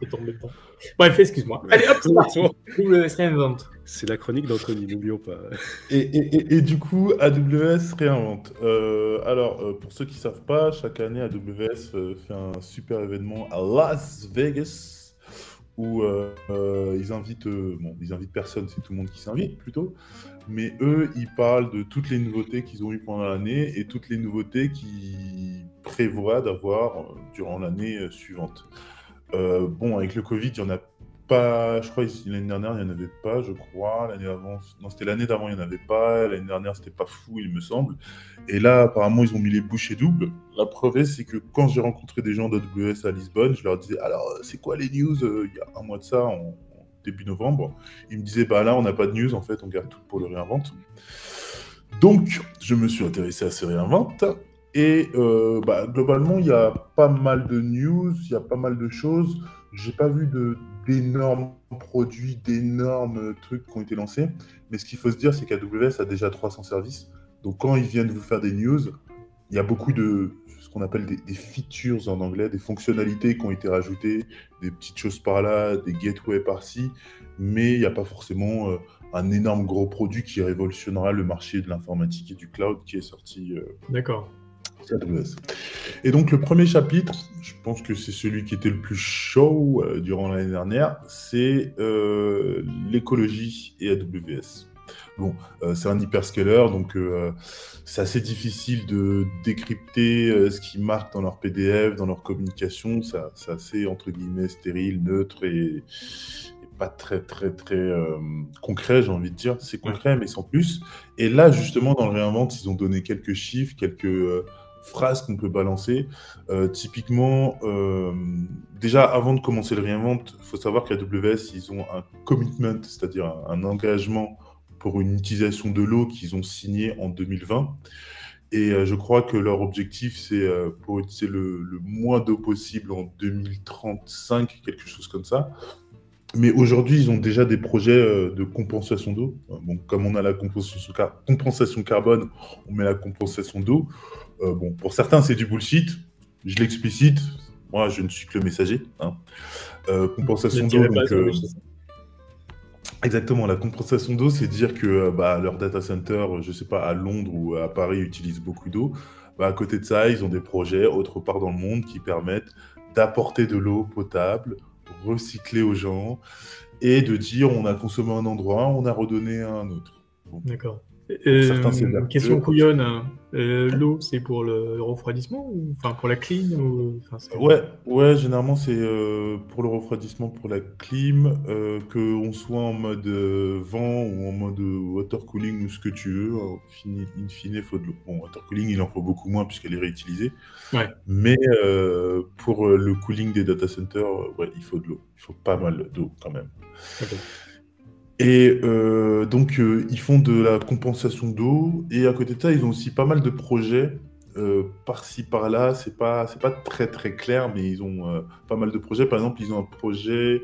t'es tombé dedans Bref, excuse-moi. Allez, hop, c'est parti. Reinvent.
C'est la chronique d'Anthony, n'oublions pas.
Et, et- et- et du coup, AWS réinvente. Euh, alors, euh, pour ceux qui ne savent pas, chaque année, AWS euh, fait un super événement à Las Vegas où ils invitent, euh, bon, ils invitent personne, c'est tout le monde qui s'invite plutôt, mais eux, ils parlent de toutes les nouveautés qu'ils ont eues pendant l'année et toutes les nouveautés qu'ils prévoient d'avoir euh, durant l'année euh, suivante. Euh, bon, avec le Covid, il n'y en a pas, je crois l'année dernière, il n'y en avait pas, je crois. L'année avant, non, c'était l'année d'avant, il n'y en avait pas. L'année dernière, c'était pas fou, il me semble. Et là, apparemment, ils ont mis les bouchées doubles. La preuve, c'est que quand j'ai rencontré des gens d'AWS à Lisbonne, je leur disais, alors, c'est quoi les news il y a un mois de ça, en début novembre Ils me disaient, bah là, on n'a pas de news, en fait, on garde tout pour le réinvente. Donc, je me suis intéressé à ces réinventes. Et euh, bah, globalement, il y a pas mal de news, il y a pas mal de choses. J'ai pas vu de- d'énormes produits, d'énormes trucs qui ont été lancés. Mais ce qu'il faut se dire, c'est qu'AWS a déjà 300 services. Donc quand ils viennent vous faire des news, il y a beaucoup de qu'on appelle des, des features en anglais, des fonctionnalités qui ont été rajoutées, des petites choses par là, des gateways par-ci. Mais il n'y a pas forcément euh, un énorme gros produit qui révolutionnera le marché de l'informatique et du cloud qui est sorti euh,
D'accord.
Et donc le premier chapitre, je pense que c'est celui qui était le plus chaud euh, durant l'année dernière, c'est l'écologie et AWS. Bon, euh, c'est un hyperscaler, donc euh, c'est assez difficile de décrypter euh, ce qu'ils marquent dans leur PDF, dans leur communication. Ça- C'est assez, entre guillemets, stérile, neutre et, pas très, très, très euh, concret, j'ai envie de dire. C'est concret, mais sans plus. Et là, justement, dans le réinvente, ils ont donné quelques chiffres, quelques euh, phrases qu'on peut balancer. Euh, typiquement, déjà, avant de commencer le réinvente, il faut savoir qu'à AWS, ils ont un commitment, c'est-à-dire un, un engagement pour une utilisation de l'eau qu'ils ont signé en 2020. Et euh, je crois que leur objectif, c'est euh, pour utiliser le, le moins d'eau possible en 2035, quelque chose comme ça. Mais aujourd'hui, ils ont déjà des projets euh, de compensation d'eau. Comme on a la compensation, car- compensation carbone, on met la compensation d'eau. Euh, bon, pour certains, c'est du bullshit. Je l'explicite. Moi, je ne suis que le messager. hein. Euh, compensation d'eau, euh. Exactement, la compensation d'eau, c'est dire que euh, bah, leur data center, euh, je sais pas, à Londres ou à Paris utilisent beaucoup d'eau. Bah, à côté de ça, ils ont des projets autre part dans le monde qui permettent d'apporter de l'eau potable, recycler aux gens et de dire on a consommé un endroit, on a redonné à un autre.
D'accord. Euh, question couillonne. hein. Euh, L'eau, c'est pour le, le refroidissement ou enfin pour la clean ou enfin,
Ouais, ouais, généralement c'est euh, pour le refroidissement, pour la clim, euh, que on soit en mode vent ou en mode water cooling ou ce que tu veux, in fine, il faut de l'eau. Bon, water cooling, il en faut beaucoup moins puisqu'elle est réutilisée.
Ouais.
Mais pour le cooling des data centers, ouais, il faut de l'eau. Il faut pas mal d'eau quand même. Et euh, donc, euh, ils font de la compensation d'eau. Et à côté de ça, ils ont aussi pas mal de projets euh, par-ci, par-là. C'est pas, pas très, très clair, mais ils ont pas mal de projets. Par exemple, ils ont un projet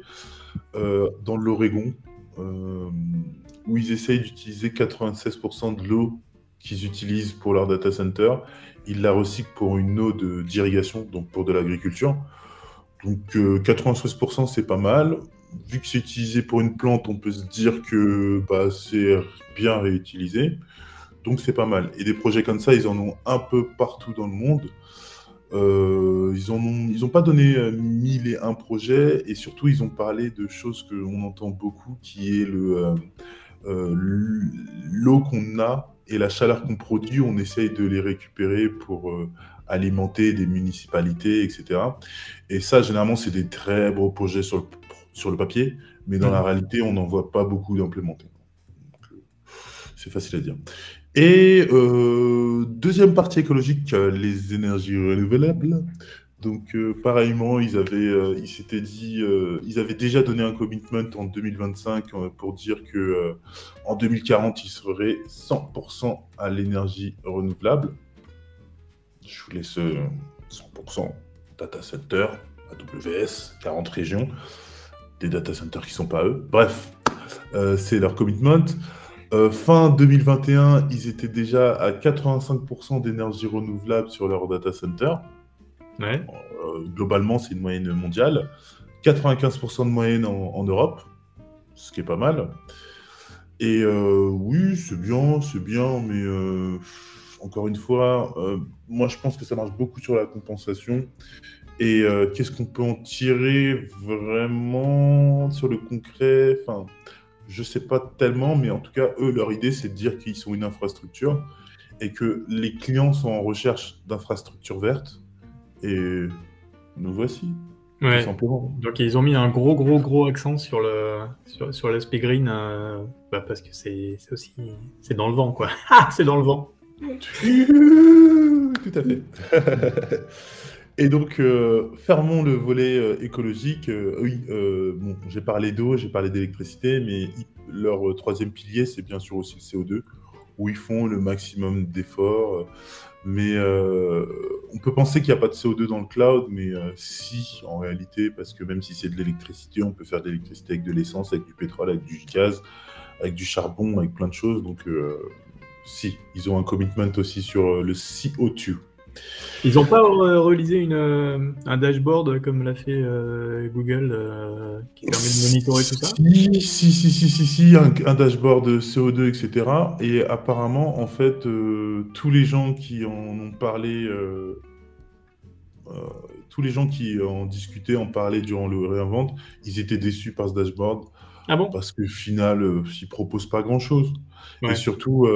dans l'Oregon où ils essayent d'utiliser 96% de l'eau qu'ils utilisent pour leur data center. Ils la recyclent pour une eau d'irrigation, donc pour de l'agriculture. Donc euh, 96% c'est pas mal. Vu que c'est utilisé pour une plante, on peut se dire que bah, c'est bien réutilisé. Donc c'est pas mal. Et des projets comme ça, ils en ont un peu partout dans le monde. Euh, ils en ont, ils ont pas donné euh, mille et un projets et surtout ils ont parlé de choses que on entend beaucoup, qui est euh, l'eau qu'on a et la chaleur qu'on produit, on essaye de les récupérer pour alimenter des municipalités, etc. Et ça, généralement, c'est des très beaux projets sur le, sur le papier, mais dans la réalité, on n'en voit pas beaucoup d'implémentés. Euh, C'est facile à dire. Et euh, deuxième partie écologique, les énergies renouvelables. Donc, euh, pareillement, ils avaient, euh, ils s'étaient dit, euh, ils avaient déjà donné un commitment en 2025 euh, pour dire que en 2040, ils seraient 100% à l'énergie renouvelable. Je vous laisse euh, 100% data center, AWS, 40 régions, des data centers qui sont pas eux. Bref, euh, c'est leur commitment. Euh, fin 2021, ils étaient déjà à 85% d'énergie renouvelable sur leur data center.
Ouais.
Euh, globalement, c'est une moyenne mondiale. 95% de moyenne en, en Europe, ce qui est pas mal. Et oui, c'est bien, c'est bien, mais encore une fois, moi je pense que ça marche beaucoup sur la compensation. Et euh, qu'est-ce qu'on peut en tirer vraiment sur le concret? Enfin, je sais pas tellement, mais en tout cas, eux, leur idée, c'est de dire qu'ils sont une infrastructure et que les clients sont en recherche d'infrastructures vertes. Et nous voici, tout
Ouais.
simplement.
Donc ils ont mis un gros gros gros accent sur le sur, sur l'aspect green euh, bah, parce que c'est c'est aussi c'est dans le vent quoi. [laughs] Ah, c'est dans le vent. [laughs]
Tout à fait. [laughs] Et donc, euh, fermons le volet euh, écologique. Euh, oui, euh, bon, j'ai parlé d'eau, j'ai parlé d'électricité, mais leur euh, troisième pilier, c'est bien sûr aussi le CO2, où ils font le maximum d'efforts. Mais on peut penser qu'il n'y a pas de CO2 dans le cloud, mais si, en réalité, parce que même si c'est de l'électricité, on peut faire de l'électricité avec de l'essence, avec du pétrole, avec du gaz, avec du charbon, avec plein de choses. Donc, si, ils ont un commitment aussi sur le CO2.
Ils ont pas euh, réalisé une euh, un dashboard comme l'a fait euh, Google euh, qui permet de monitorer tout ça?
Si, si, si, si, si, si, un, un dashboard de CO2, etc. Et apparemment, en fait, euh, tous les gens qui en ont parlé, tous les gens qui en discutaient, en parlaient durant le réinvente, ils étaient déçus par ce dashboard
Ah bon?
Parce qu'au final, ils proposent pas grand-chose.
Ouais.
Et surtout,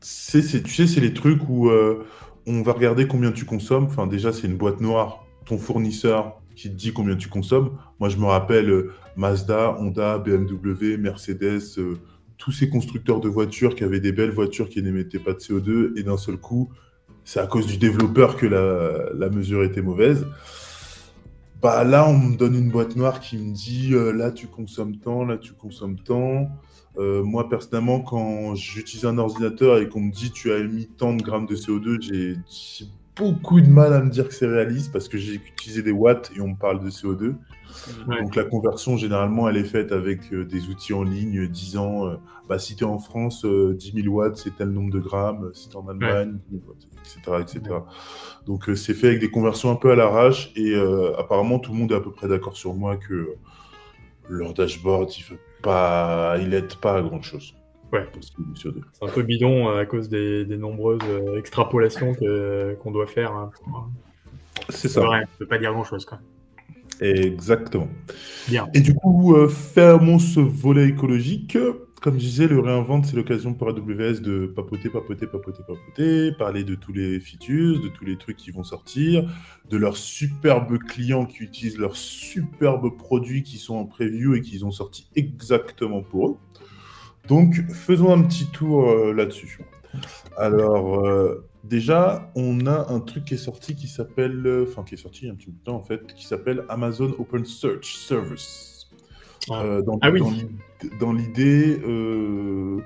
c'est, tu sais, c'est les trucs où euh, on va regarder combien tu consommes. Enfin, déjà, c'est une boîte noire, ton fournisseur qui te dit combien tu consommes. Moi, je me rappelle euh, Mazda, Honda, BMW, Mercedes, euh, tous ces constructeurs de voitures qui avaient des belles voitures qui n'émettaient pas de CO2, et d'un seul coup, c'est à cause du développeur que la, la mesure était mauvaise. Bah là, on me donne une boîte noire qui me dit là tu consommes tant, là tu consommes tant. Euh, moi personnellement, quand j'utilise un ordinateur et qu'on me dit tu as émis tant de grammes de CO2, j'ai beaucoup de mal à me dire que c'est réaliste parce que j'ai utilisé des watts et on me parle de CO2.
Ouais.
Donc la conversion, généralement, elle est faite avec euh, des outils en ligne euh, disant euh, bah, si tu es en France, euh, 10 000 watts, c'est tel nombre de grammes, si tu es en Allemagne, 10 000 watts, etc. etc. Donc c'est fait avec des conversions un peu à l'arrache et apparemment tout le monde est à peu près d'accord sur moi que leur dashboard, il fait pas, il aide pas à grand chose.
Ouais. C'est un peu bidon euh, à cause des, des nombreuses euh, extrapolations qu'on doit faire. hein, pour-
C'est
Ça
ça.
ne peut pas dire grand chose quoi.
Exactement.
Bien.
Et du coup, euh, fermons ce volet écologique. Comme je disais, le réinvente, c'est l'occasion pour AWS de papoter, papoter, papoter, papoter, parler de tous les features, de tous les trucs qui vont sortir, de leurs superbes clients qui utilisent leurs superbes produits qui sont en preview et qu'ils ont sortis exactement pour eux. Donc, faisons un petit tour euh, là-dessus. Alors, euh, déjà, on a un truc qui est sorti qui s'appelle, euh, enfin qui est sorti il y a un petit bout de temps en fait, qui s'appelle Amazon Open Search Service. Euh, dans
Ah oui.
dans l'id- dans l'idée, euh,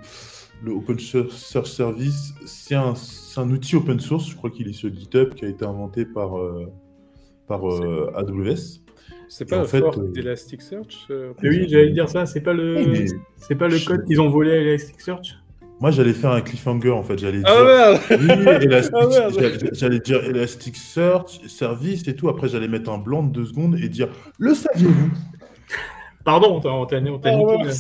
le Open Search Service, c'est un, outil open source, je crois qu'il est sur GitHub, qui a été inventé par, euh, par euh, AWS.
C'est
Et
pas
en fait, euh,
d'Elasticsearch euh,
oui, j'allais dire ça. C'est pas le
Oui, mais
c'est pas le code qu'ils ont volé à Elasticsearch.
moi, j'allais faire un cliffhanger en fait, j'allais
Ah
dire.
merde
Oui, [laughs] Elastic-
Ah,
j'allais- j'allais dire Elasticsearch, service et tout. Après, j'allais mettre un blanc de deux secondes et dire Le saviez-vous?
Pardon, on t'a là.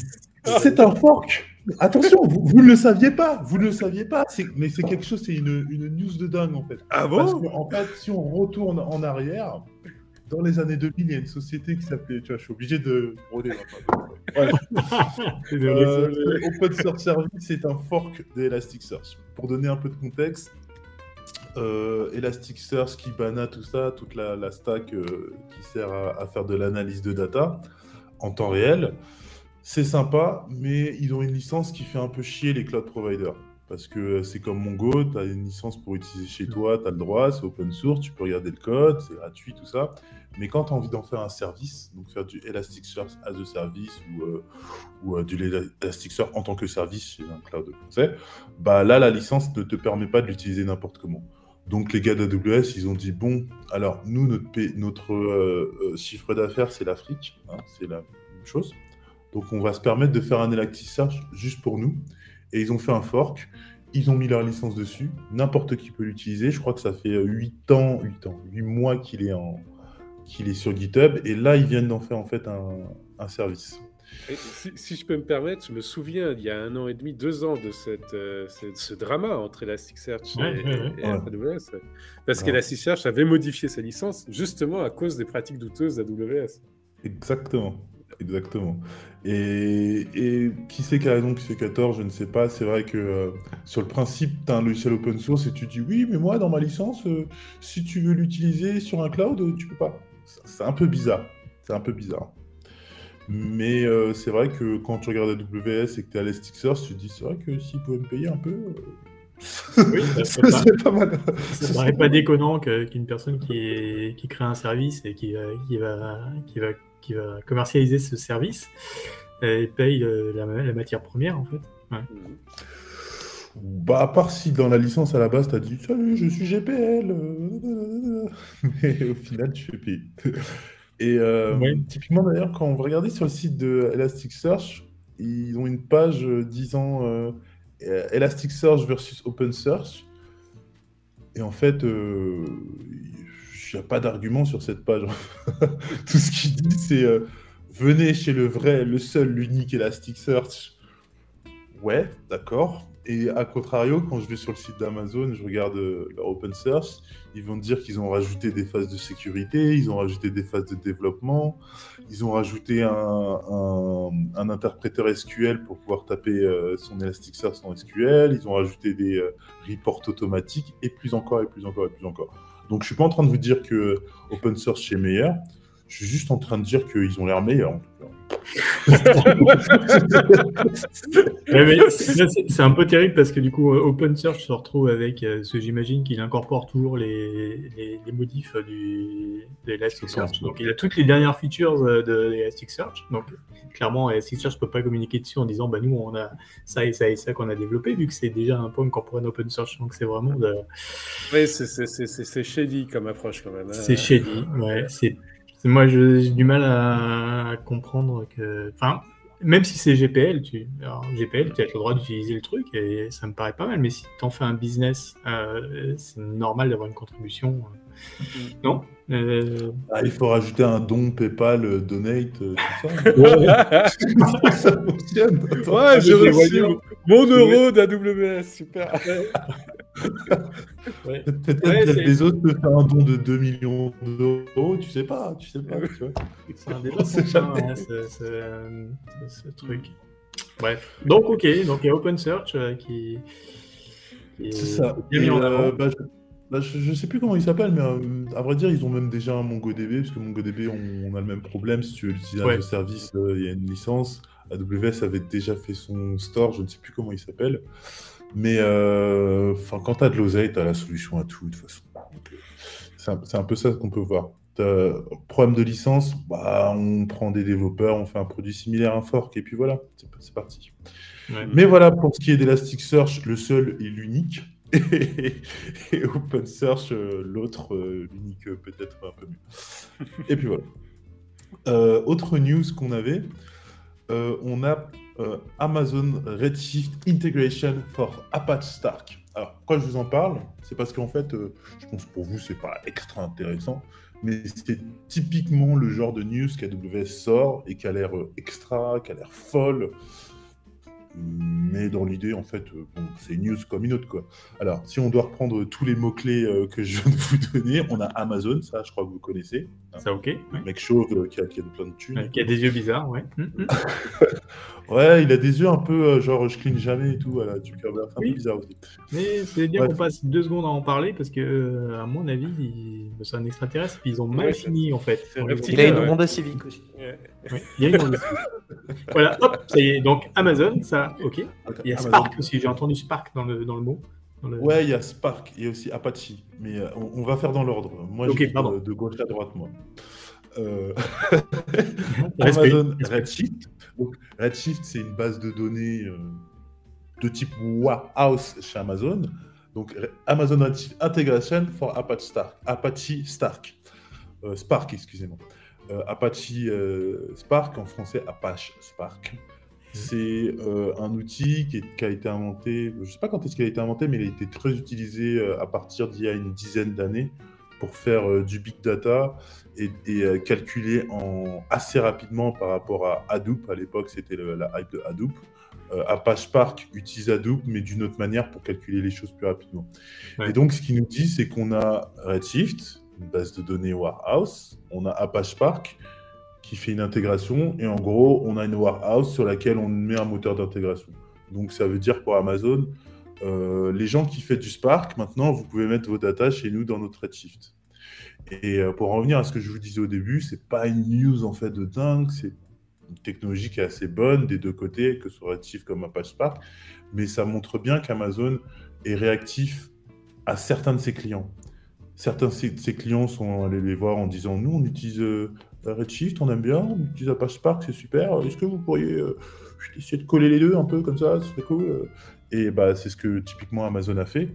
C'est un fork Attention, vous, vous ne le saviez pas Vous ne le saviez pas Mais c'est quelque chose, c'est une, une news de dingue en fait.
Ah
Parce
bon
que, en fait, si on retourne en arrière, dans les années 2000, il y a une société qui s'appelait. Tu vois, je suis obligé de. rôder, hein, [laughs]
Désolé.
Euh, Open Source Service, c'est un fork d'Elasticsearch. Pour donner un peu de contexte, euh, Elasticsearch, Kibana, tout ça, toute la, la stack euh, qui sert à, à faire de l'analyse de data en temps réel, c'est sympa, mais ils ont une licence qui fait un peu chier les cloud providers. Parce que c'est comme Mongo, tu as une licence pour utiliser chez toi, tu as le droit, c'est open source, tu peux regarder le code, c'est gratuit, tout ça. Mais quand tu as envie d'en faire un service, donc faire du Elasticsearch as a service ou, euh, ou euh, du Elasticsearch en tant que service chez un cloud français, bah là, la licence ne te permet pas de l'utiliser n'importe comment. Donc les gars d'AWS, ils ont dit, bon, alors nous, notre, notre euh, euh, chiffre d'affaires, c'est l'Afrique, hein, c'est la même chose. Donc on va se permettre de faire un Elasticsearch juste pour nous. Et ils ont fait un fork, ils ont mis leur licence dessus, n'importe qui peut l'utiliser. Je crois que ça fait 8 ans, 8 ans, 8 mois qu'il est, en, qu'il est sur GitHub. Et là, ils viennent d'en faire en fait un service.
Et si, si je peux me permettre, je me souviens, il y a un an et demi, deux ans, de cette, euh, ce, ce drama entre Elasticsearch
Ouais,
et,
ouais, ouais.
et AWS. Parce
Ouais.
qu'Elasticsearch avait modifié sa licence justement à cause des pratiques douteuses d'AWS.
Exactement. Exactement. Et, et qui c'est qui a raison, qui c'est qui a tort, je ne sais pas. C'est vrai que euh, sur le principe, tu as un logiciel open source et tu dis oui, mais moi, dans ma licence, euh, si tu veux l'utiliser sur un cloud, tu peux pas. C'est un peu bizarre. C'est un peu bizarre. Mais euh, c'est vrai que quand tu regardes AWS et que tu es à Elasticsearch, tu te dis c'est vrai que s'ils pouvaient me payer un peu, euh,
Oui, ça
ce [laughs]
serait pas-
pas mal.
Ça paraît pas déconnant que- qu'une personne qui, est- qui crée un service et qui va, qui va, qui va, qui va commercialiser ce service euh, paye euh, la, la matière première en fait.
Bah, à part si dans la licence à la base, tu as dit Salut, je suis GPL. Mais au final, tu fais payer. Et euh, typiquement, d'ailleurs, quand on va regarder sur le site de Elasticsearch, ils ont une page euh, disant euh, Elasticsearch versus OpenSearch. Et en fait, euh, il n'y a pas d'argument sur cette page. [laughs] Tout ce qu'il dit, c'est venez chez le vrai, le seul, l'unique Elasticsearch. Ouais, d'accord. Et à contrario, quand je vais sur le site d'Amazon, je regarde euh, leur open source, ils vont dire qu'ils ont rajouté des phases de sécurité, ils ont rajouté des phases de développement, ils ont rajouté un, un- interpréteur SQL pour pouvoir taper euh, son Elasticsearch en SQL, ils ont rajouté des euh, reports automatiques, et plus encore, et plus encore, et plus encore. Donc je suis pas en train de vous dire que open source c'est meilleur, je suis juste en train de dire qu'ils ont l'air meilleurs. en tout cas. [laughs]
C'est un peu terrible parce que du coup, euh, OpenSearch se retrouve avec euh, ce j'imagine qu'il incorpore toujours les, les, les modifs du, de Elasticsearch. Donc il a toutes les dernières features euh, de Elasticsearch. Donc clairement, Elasticsearch ne peut pas communiquer dessus en disant bah nous on a ça et ça et ça qu'on a développé vu que c'est déjà un peu incorporé en OpenSearch. Donc c'est vraiment de,
Oui, c'est- c'est c'est- c'est- c'est shady comme approche quand même. hein.
c'est shady. Ouais, c'est- moi j'ai du mal à comprendre que enfin même si c'est GPL, tu alors, GPL, tu as le droit d'utiliser le truc et ça me paraît pas mal. Mais si tu en fais un business, euh, c'est normal d'avoir une contribution. euh. Non Euh,
Ah, il faut rajouter un don PayPal, euh, donate, tout ça. [laughs] [laughs] ça fonctionne.
Ouais, j'ai reçu
voyants.
Mon euro d'AWS, super.
ouais.
Peut-être
Ouais,
Jeff
c'est-
Bezos peut faire un don de 2 millions d'euros, tu sais pas, tu sais pas. tu vois.
C'est un débat [laughs] sans fin, hein, ce, ce- euh, ce- truc. Bref. Donc, ok. Donc, il y a OpenSearch euh, qui, qui est
C'est ça.
mis
euh,
avant.
bah, je, bah, je- je sais plus comment il s'appelle, mais euh, à vrai dire, ils ont même déjà un MongoDB, parce que MongoDB, on, on a le même problème. Si tu veux l'utiliser
Ouais.
dans le service, euh, il y a une licence. AWS avait déjà fait son store, je ne sais plus comment il s'appelle. Mais euh, enfin, quand tu as de l'oseille, tu as la solution à tout, de toute façon. Euh, c'est un, peu ça qu'on peut voir. Problème de licence, bah, on prend des développeurs, on fait un produit similaire à un fork, et puis voilà, c'est parti.
Ouais.
Mais voilà, pour ce qui est d'Elasticsearch, le seul et l'unique. Et, [laughs] et OpenSearch, euh, l'autre, l'unique peut-être un peu mieux. Et puis voilà. Euh, autre news qu'on avait, euh, on a euh, Amazon Redshift Integration for Apache Stark. Alors, pourquoi je vous en parle? C'est parce qu'en fait, euh, je pense que pour vous, c'est pas extra intéressant, mais c'est typiquement le genre de news qu'AWS sort et qui a l'air extra, qui a l'air folle. Mais dans l'idée, en fait, euh, bon, c'est une news comme une autre. Quoi. Alors, si on doit reprendre tous les mots-clés euh, que je viens de vous donner, on a Amazon, ça, je crois que vous connaissez.
Ça, ok.
Le
Ouais.
mec chauve euh, qui, a, qui a plein de thunes.
Ouais, Qui a des yeux bizarres, ouais. Mm, [laughs] mm.
Ouais, il a des yeux un peu euh, genre je cligne jamais et tout, voilà, Zuckerberg, c'est un
Oui.
peu bizarre aussi.
Mais c'est bien
Ouais.
qu'on passe deux secondes à en parler parce que, euh, à mon avis, il- c'est un extraterrestre, puis ils ont mal
Ouais,
fini en fait.
Il a une. Honda Civic aussi.
Oui, il y a une voilà, hop, ça y est. Donc Amazon, ça, ok. Il y a
Amazon.
Spark aussi, j'ai entendu Spark dans le, dans le mot. Dans le-
Ouais, il y a Spark et aussi Apache, mais euh, on, on va faire dans l'ordre. Moi, je
pardon.
de, de gauche à droite, moi. [laughs] Euh, [laughs] Amazon. Redshift. Donc, Redshift, c'est une base de données euh, de type warehouse chez Amazon. Donc, Amazon Redshift Integration for Apache Spark. Apache Stark. Euh, Spark, excusez-moi. Euh, Apache euh, Spark, en français Apache Spark. C'est euh, un outil qui, est- qui a été inventé, je ne sais pas quand est-ce qu'il a été inventé, mais il a été très utilisé euh, à partir d'il y a une dizaine d'années pour faire euh, du big data et, et, calculer en, assez rapidement par rapport à Hadoop. À l'époque, c'était la hype de Hadoop. Apache Spark utilise Hadoop, mais d'une autre manière pour calculer les choses plus rapidement.
Ouais.
Et donc, ce qu'il nous dit, c'est qu'on a Redshift, base de données warehouse, on a Apache Spark qui fait une intégration, et en gros, on a une warehouse sur laquelle on met un moteur d'intégration. Donc, ça veut dire pour Amazon, euh, les gens qui font du Spark, maintenant, vous pouvez mettre vos data chez nous dans notre Redshift. Et euh, pour en revenir à ce que je vous disais au début, c'est pas une news en fait de dingue, c'est une technologie qui est assez bonne des deux côtés, que ce soit Redshift comme Apache Spark, mais ça montre bien qu'Amazon est réactif à certains de ses clients. Certains de ses, clients sont allés les voir en disant Nous, on utilise euh, Redshift, on aime bien, on utilise Apache Spark, c'est super. Est-ce que vous pourriez euh, essayer de coller les deux un peu comme ça Ce cool. Et bah, c'est ce que typiquement Amazon a fait.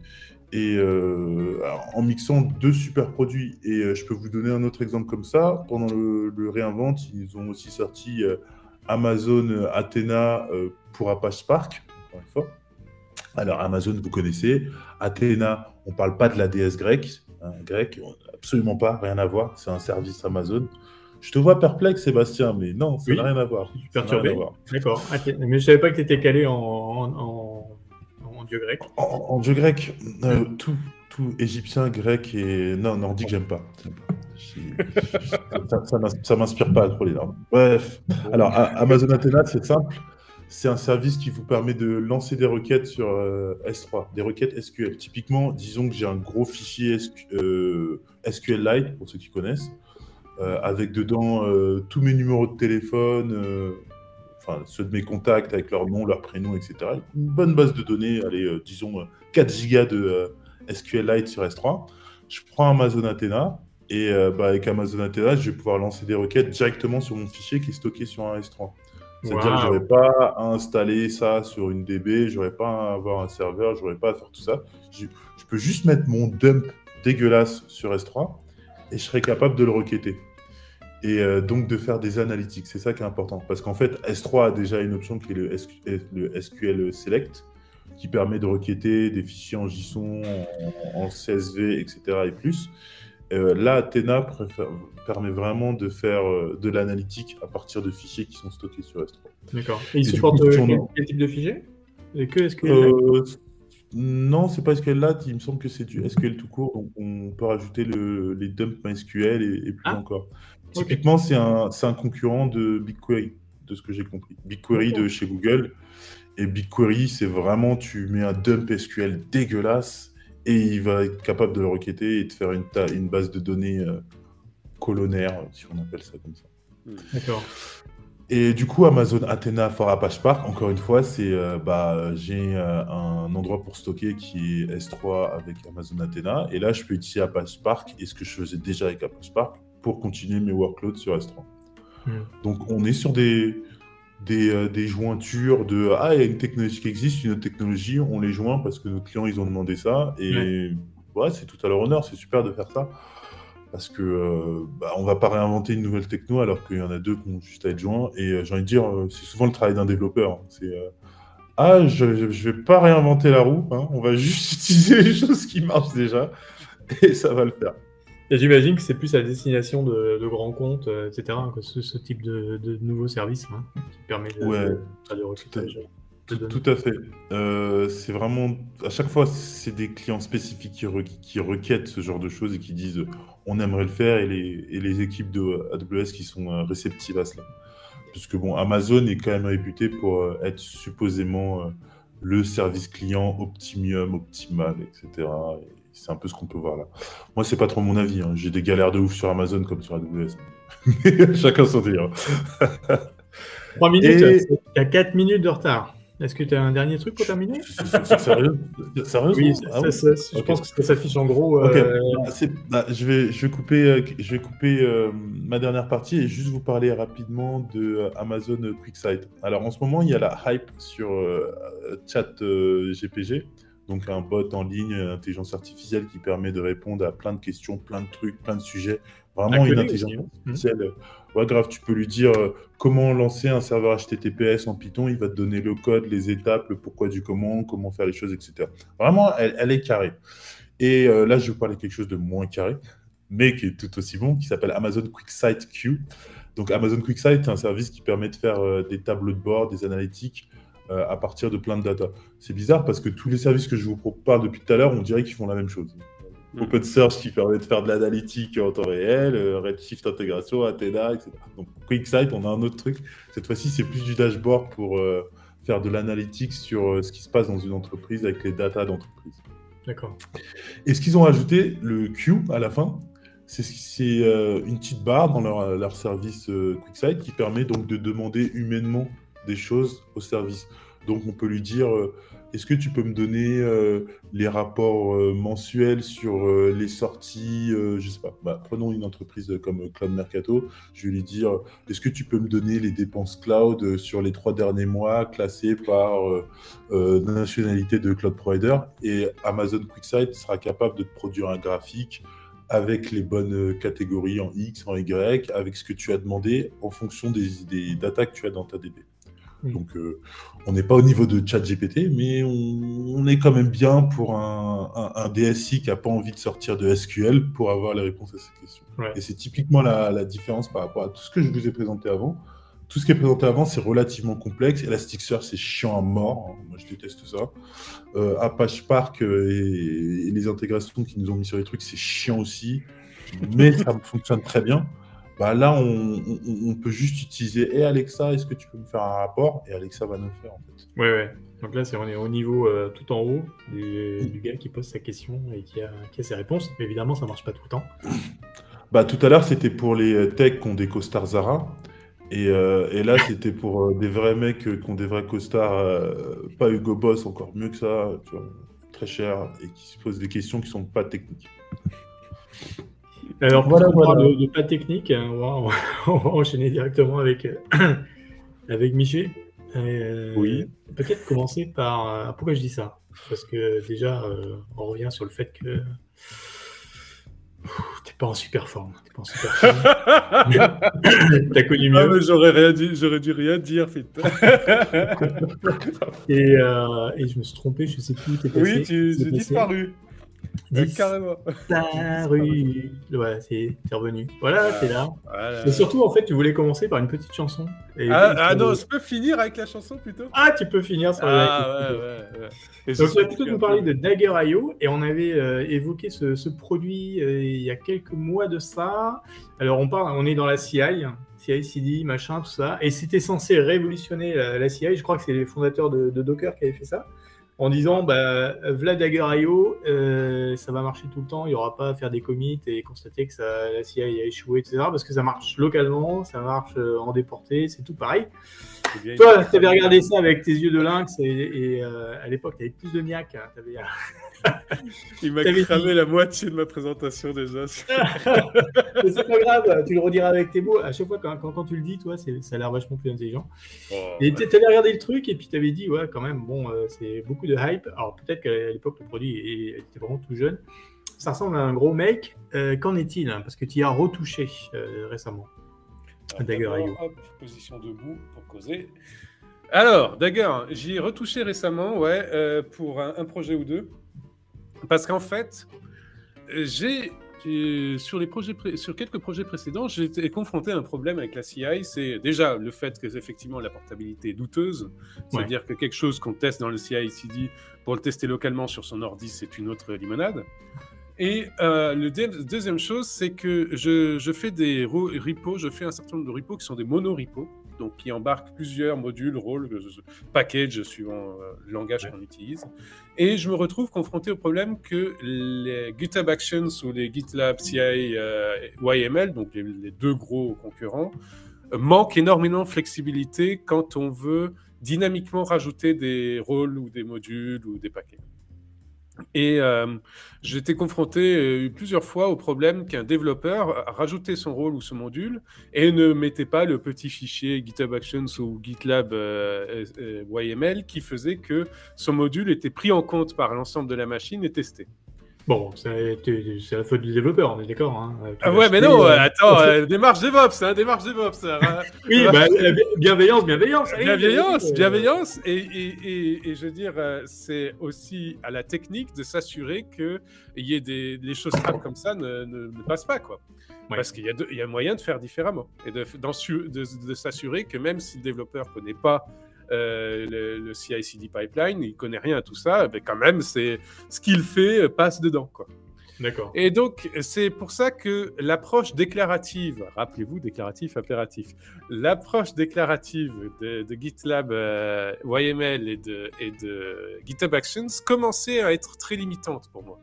Et euh, en mixant deux super produits. Et euh, je peux vous donner un autre exemple comme ça. Pendant le, le réinvent, ils ont aussi sorti euh, Amazon Athena euh, pour Apache Spark. Alors, Amazon, vous connaissez. Athéna, on ne parle pas de la déesse grecque. Hein, grecque, absolument pas, rien à voir. C'est un service Amazon. Je te vois perplexe, Sébastien, mais non, ça
Oui.
n'a rien à voir.
Perturbé. D'accord. Ah, Mais je savais pas que tu étais calé en, en, en- en dieu grec.
En, dieu grec, euh, tout, tout égyptien, grec et. Non, nordique, j'aime pas. Ça ça m'inspire pas trop les larmes. Bref. Alors, Amazon Athena, c'est simple. C'est un service qui vous permet de lancer des requêtes sur euh, S3, des requêtes SQL. Typiquement, disons que j'ai un gros fichier euh, SQLite, pour ceux qui connaissent, euh, avec dedans euh, tous mes numéros de téléphone, enfin ceux de mes contacts avec leur nom, leur prénom, etc. Une bonne base de données, allez, disons euh, 4 gigas de SQLite sur S3. Je prends Amazon Athena et bah, avec Amazon Athena, je vais pouvoir lancer des requêtes directement sur mon fichier qui est stocké sur un S3. C'est-à-dire que
Waouh.
j'aurais pas à installer ça sur une DB, j'aurais pas à avoir un serveur, j'aurais pas à faire tout ça. Je, je peux juste mettre mon dump dégueulasse sur S3 et je serais capable de le requêter. Et euh, donc de faire des analytics, c'est ça qui est important. Parce qu'en fait, S3 a déjà une option qui est le SQL Select, qui permet de requêter des fichiers en JSON, en, en CSV, etc. et plus. Euh, là, Athena préfère- permet vraiment de faire euh, de l'analytique à partir de fichiers qui sont stockés sur S3.
D'accord. Et il
du
supporte
coup,
euh, quel, type de fichier? Et que SQL
Euh, non, c'est pas SQLite, il me semble que c'est du SQL tout court, donc on peut rajouter le- les dumps MySQL et, et plus
Ah.
encore. Typiquement, c'est un, c'est un concurrent de BigQuery, de ce que j'ai compris. BigQuery de chez Google. Et BigQuery, c'est vraiment, tu mets un dump SQL dégueulasse et il va être capable de le requêter et de faire une, ta- une base de données euh, colonnaire, si on appelle ça comme ça.
D'accord.
Et du coup, Amazon Athena for Apache Spark, encore une fois, c'est euh, bah, j'ai euh, un endroit pour stocker qui est S3 avec Amazon Athena. Et là, je peux utiliser Apache Spark et ce que je faisais déjà avec Apache Spark pour continuer mes workloads sur S3.
Hmm.
Donc, on est sur des, des, euh, des jointures de Ah, il y a une technologie qui existe, une autre technologie, on les joint parce que nos clients, ils ont demandé ça. Et ouais, c'est tout à leur honneur, c'est super de faire ça. Parce que euh, bah, on va pas réinventer une nouvelle techno alors qu'il y en a deux qui ont juste à être joints. Et euh, j'ai envie de dire, c'est souvent le travail d'un développeur. hein. C'est ah, je, je, je vais pas réinventer la roue, hein, on va juste [laughs] utiliser les choses qui marchent déjà et ça va le faire.
Et j'imagine que c'est plus à destination de, de grands comptes, euh, etc., que ce, ce type de, de nouveau service hein, qui permet de,
Ouais,
de, de recrutage.
Tout, tout à fait. Euh, c'est vraiment, à chaque fois, c'est des clients spécifiques qui, re- qui requêtent ce genre de choses et qui disent on aimerait le faire et les, et les équipes de AWS qui sont euh, réceptives à cela. Puisque bon, Amazon est quand même réputé pour être supposément le service client optimium, optimal, etc. Et c'est un peu ce qu'on peut voir là. Moi, c'est pas trop mon avis. hein. J'ai des galères de ouf sur Amazon comme sur AWS. [laughs] Chacun son délire.
3 minutes,
Et-
c'est- t'as 4 minutes de retard. Est-ce que tu as un dernier truc pour terminer?
Sérieux? Sérieusement?
Oui,
Ah
ça-
ouais
ça- je pense que ça s'affiche en gros. Euh,
bah, bah, je vais, je vais couper, euh, je vais couper euh, ma dernière partie et juste vous parler rapidement de Amazon QuickSight. Alors en ce moment, il y a la hype sur euh, Chat GPG, donc un bot en ligne, euh, intelligence artificielle qui permet de répondre à plein de questions, plein de trucs, plein de sujets. Vraiment une intelligence
aussi, hein.
artificielle. euh, Ouais, grave, tu peux lui dire euh, comment lancer un serveur HTTPS en Python, il va te donner le code, les étapes, le pourquoi du comment, comment faire les choses, etc. Vraiment, elle, elle est carrée. Et euh, là, je vais vous parler de quelque chose de moins carré, mais qui est tout aussi bon, qui s'appelle Amazon QuickSight Q. Donc Amazon QuickSight, c'est un service qui permet de faire euh, des tableaux de bord, des analytiques euh, à partir de plein de data. C'est bizarre parce que tous les services que je vous parle depuis tout à l'heure, on dirait qu'ils font la même chose.
Mm.
OpenSearch qui permet de faire de l'analytique en temps réel, euh, Redshift intégration, Athena, etc. Donc QuickSight, on a un autre truc. Cette fois-ci, c'est plus du dashboard pour euh, faire de l'analytique sur euh, ce qui se passe dans une entreprise avec les data d'entreprise.
D'accord.
Et ce qu'ils ont ajouté, le Q à la fin, c'est une petite barre dans leur, leur service QuickSight qui permet donc de demander humainement des choses au service. Donc on peut lui dire euh, est-ce que tu peux me donner euh, les rapports euh, mensuels sur les sorties Je sais pas. Bah, prenons une entreprise comme Cloud Mercato. Je vais lui dire est-ce que tu peux me donner les dépenses cloud sur les trois derniers mois classées par nationalité de cloud provider? Et Amazon QuickSight sera capable de produire un graphique avec les bonnes catégories en X, en Y, avec ce que tu as demandé en fonction des, des datas que tu as dans ta DB. Donc, euh, on n'est pas au niveau de ChatGPT, mais on, on est quand même bien pour un, un- un DSI qui n'a pas envie de sortir de SQL pour avoir les réponses à ces questions.
Ouais.
Et c'est typiquement la, la différence par rapport à tout ce que je vous ai présenté avant. Tout ce qui est présenté avant, c'est relativement complexe. Elasticsearch, c'est chiant à mort. Moi, je déteste ça. Euh, Apache Spark euh, et, et les intégrations qu'ils nous ont mis sur les trucs, c'est chiant aussi. Mais ça fonctionne très bien. Bah là, on, on- on peut juste utiliser et Alexa, est-ce que tu peux me faire un rapport? Et Alexa va nous le faire en fait.
Ouais, ouais. Donc là, c'est on est au niveau euh, tout en haut du, du gars qui pose sa question et qui a, qui a ses réponses. Mais évidemment, ça marche pas tout le temps. [coughs]
Bah, tout à l'heure, c'était pour les euh, techs qui ont des costards Zara. Et, euh, et là, c'était pour euh, des vrais mecs qui ont des vrais costards, pas Hugo Boss, encore mieux que ça, tu vois, très cher, et qui se posent des questions qui sont pas techniques.
Alors,
Voilà,
pour
voilà.
de, de pas technique, hein, on va, [laughs] on va enchaîner directement avec, euh, [clears throat] avec Miché. Euh,
Oui.
Peut-être commencer par. euh, pourquoi je dis ça? Parce que déjà, euh, on revient sur le fait que. T'es pas en super forme. T'es pas en super forme. [laughs] [laughs] T'as connu
Ah,
mieux.
mais j'aurais rien dit, j'aurais dû rien dire, putain.
Et, euh, et je me suis trompé, je sais plus où t'es passé.
oui, tu
passé.
disparu. Euh, carrément.
Disparu. Ouais, c'est revenu. Voilà, t'es là.
Voilà.
Et surtout, en fait, tu voulais commencer par une petite chanson. Et-
Ah, ah non, je peux finir avec la chanson plutôt
Ah, tu peux finir sur
Ah ouais, ouais, ouais. Et je
Donc, tu vas plutôt nous parler de Dagger.io et on avait euh, évoqué ce, ce produit euh, il y a quelques mois de ça. Alors, on parle, on est dans la CI, CI, CD, machin, tout ça, et c'était censé révolutionner la, la CI. Je crois que c'est les fondateurs de, de Docker qui avaient fait ça. En disant, bah, v'là Dagger.io, euh, ça va marcher tout le temps, il n'y aura pas à faire des commits et constater que ça, la CI a échoué, etc. Parce que ça marche localement, ça marche euh, en déporté, c'est tout pareil.
Bien.
Toi, tu avais regardé ça avec tes yeux de lynx et, et, euh, à l'époque, tu avais plus de niaque. hein. T'avais- [laughs]
Il m'a cramé
dit-
la moitié de ma présentation déjà. [laughs]
C'est pas grave, tu le rediras avec tes mots. À chaque fois, quand, quand, quand tu le dis, toi, ça a l'air vachement plus intelligent.
Oh,
Et tu avais regardé le truc et puis tu avais dit, ouais, quand même, bon, euh, c'est beaucoup de hype. Alors peut-être qu'à l'époque, le produit était vraiment tout jeune. Ça ressemble à un gros make. Euh, Qu'en est-il hein Parce que tu y as retouché euh, récemment?
Alors,
Dagger
hop, position debout pour causer. Alors, Dagger, j'y ai retouché récemment, ouais, euh, pour un, un projet ou deux. Parce qu'en fait, j'ai sur, les projets sur quelques projets précédents, j'ai été confronté à un problème avec la CI. C'est déjà le fait que effectivement la portabilité est douteuse. C'est-à-dire que quelque chose qu'on teste dans le CI/CD pour le tester localement sur son ordi, c'est une autre limonade. Et euh, le deux- deuxième chose, c'est que je, je fais des repos, je fais un certain nombre de repos qui sont des mono-repos, donc qui embarquent plusieurs modules, rôles, euh, packages suivant euh, le langage qu'on utilise. Et je me retrouve confronté au problème que les GitHub Actions ou les GitLab CI euh, YML, donc les, les deux gros concurrents, euh, manquent énormément de flexibilité quand on veut dynamiquement rajouter des rôles ou des modules ou des paquets. Et euh, j'étais confronté euh, plusieurs fois au problème qu'un développeur rajoutait son rôle ou son module et ne mettait pas le petit fichier GitHub Actions ou GitLab euh, YML qui faisait que son module était pris en compte par l'ensemble de la machine et testé.
Bon, c'est la faute du développeur, on est d'accord. Hein. Tu
Ah ouais, mais non,
euh,
euh, attends, euh, démarche DevOps, hein, démarche DevOps. hein. [laughs]
Oui, bah, bi- bienveillance, bienveillance. allez,
Bienveillance,
euh,
bienveillance, et, et, et, et je veux dire, euh, c'est aussi à la technique de s'assurer qu'il y ait des les choses comme ça ne, ne, ne passent pas, quoi.
Ouais.
Parce qu'il y, y a moyen de faire différemment et de, de, de s'assurer que même si le développeur connaît pas euh, le, le CI/CD pipeline, il connaît rien à tout ça, mais quand même, c'est ce qu'il fait euh, passe dedans, quoi.
D'accord.
Et donc, c'est pour ça que l'approche déclarative, rappelez-vous, déclaratif, impératif, l'approche déclarative de, de GitLab euh, YML et de, et de GitHub Actions commençait à être très limitante pour moi.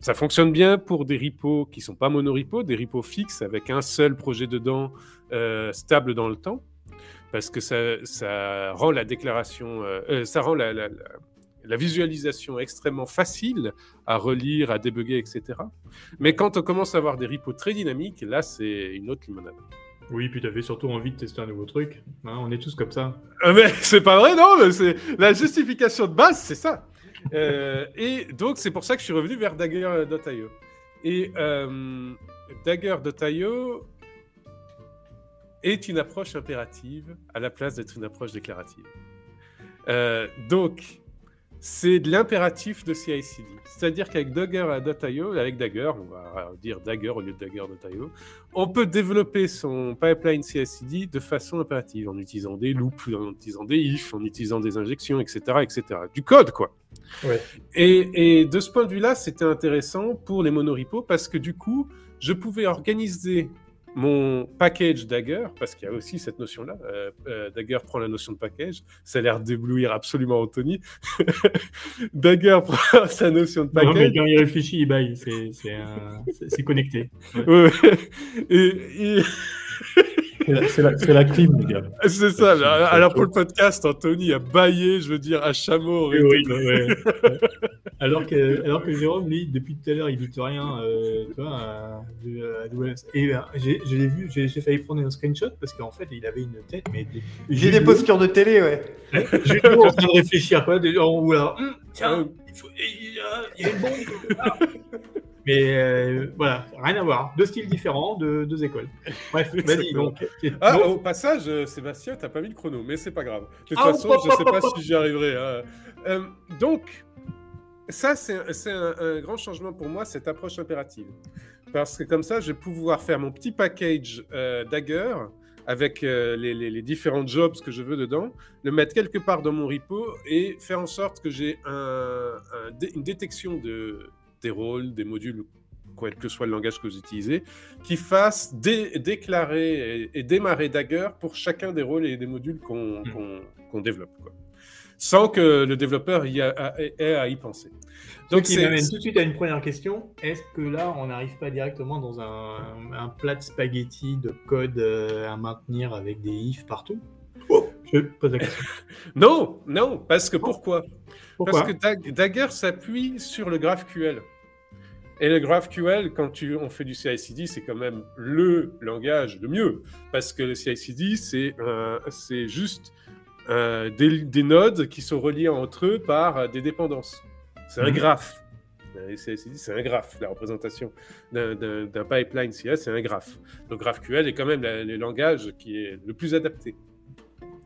Ça fonctionne bien pour des repos qui sont pas monorepos, des repos fixes avec un seul projet dedans, euh, stable dans le temps, parce que ça, ça rend la déclaration, euh, euh, ça rend la, la- la- la visualisation extrêmement facile à relire, à débugger, etc. Mais quand on commence à avoir des repos très dynamiques, là, c'est une autre limonade.
Oui, puis tu avais surtout envie de tester un nouveau truc. Hein, on est tous comme ça.
Euh, mais [laughs] c'est pas vrai, non, mais c'est la justification de base, c'est ça. Euh, et donc, c'est pour ça que je suis revenu vers Dagger.io. Et euh, Dagger.io est une approche impérative à la place d'être une approche déclarative. Euh, donc, c'est de l'impératif de CI/CD. C'est-à-dire qu'avec Dagger.io, avec Dagger, on va dire Dagger au lieu de Dagger.io, on peut développer son pipeline CI/CD de façon impérative en utilisant des loops, en utilisant des ifs, en utilisant des injections, etc., etc. Du code, quoi.
Ouais.
Et, et de ce point de vue-là, c'était intéressant pour les monorepos parce que du coup, je pouvais organiser mon package Dagger, parce qu'il y a aussi cette notion-là. Euh, euh, Dagger prend la notion de package. Ça a l'air d'éblouir absolument Anthony. [laughs] Dagger prend [laughs] sa notion de
Non, mais
package.
quand il réfléchit, il baille. C'est connecté.
Ouais. [laughs] et, et-
C'est la- C'est la, clim, les gars.
c'est ça. Alors, alors pour le podcast, Anthony a baillé, je veux dire, à chameau.
Oui, oui, ouais. Ouais. [laughs] Alors que, alors que Jérôme, lui, depuis tout à l'heure, il dit rien, euh, tu vois, à, à AWS. Et euh, j'ai je l'ai vu, j'ai j'ai failli prendre un screenshot parce qu'en fait, il avait une tête, mais
J'ai des postures de télé, ouais.
Judo en train de réfléchir, quoi, de- en haut là. Hum, tiens, il, faut, il y a- il y a une bombe quelque part. Mais euh, voilà, rien à voir. Deux styles différents, deux, deux écoles. Bref, [laughs] vas-y. Donc,
Ah,
donc,
au passage, euh, Sébastien, t'as pas mis le chrono, mais c'est pas grave. De toute
Ah,
façon, je
hop,
sais pas
hop,
si j'y arriverai. hein. Euh, donc, ça, c'est un, un- grand changement pour moi, cette approche impérative. Parce que comme ça, je vais pouvoir faire mon petit package euh, Dagger avec les, les- les différents jobs que je veux dedans, le mettre quelque part dans mon repo et faire en sorte que j'ai un- une détection de, des rôles, des modules, quel que soit le langage que vous utilisez, qui fasse dé- déclarer et, et démarrer Dagger pour chacun des rôles et des modules qu'on
Mm.
qu'on développe. Quoi. Sans que le développeur y a- a- ait à y penser.
Ce
Donc
qui
c'est
m'amène tout de suite à une première question. Est-ce que là, on n'arrive pas directement dans un, un plat de spaghetti de code euh, à maintenir avec des ifs partout? Je pose la question. [laughs]
non, non, parce que pourquoi
Pourquoi?
Parce que Dag- Dagger s'appuie sur le GraphQL. Et le GraphQL, quand tu, on fait du CI/CD, c'est quand même le langage le mieux. Parce que le CI/CD, c'est euh, juste euh, des, des nodes qui sont reliés entre eux par des dépendances. C'est un
Mhm.
graphe. Le CI/CD, c'est un graphe. La représentation d'un- pipeline CI, c'est un graphe. Donc GraphQL est quand même la- le langage qui est le plus adapté.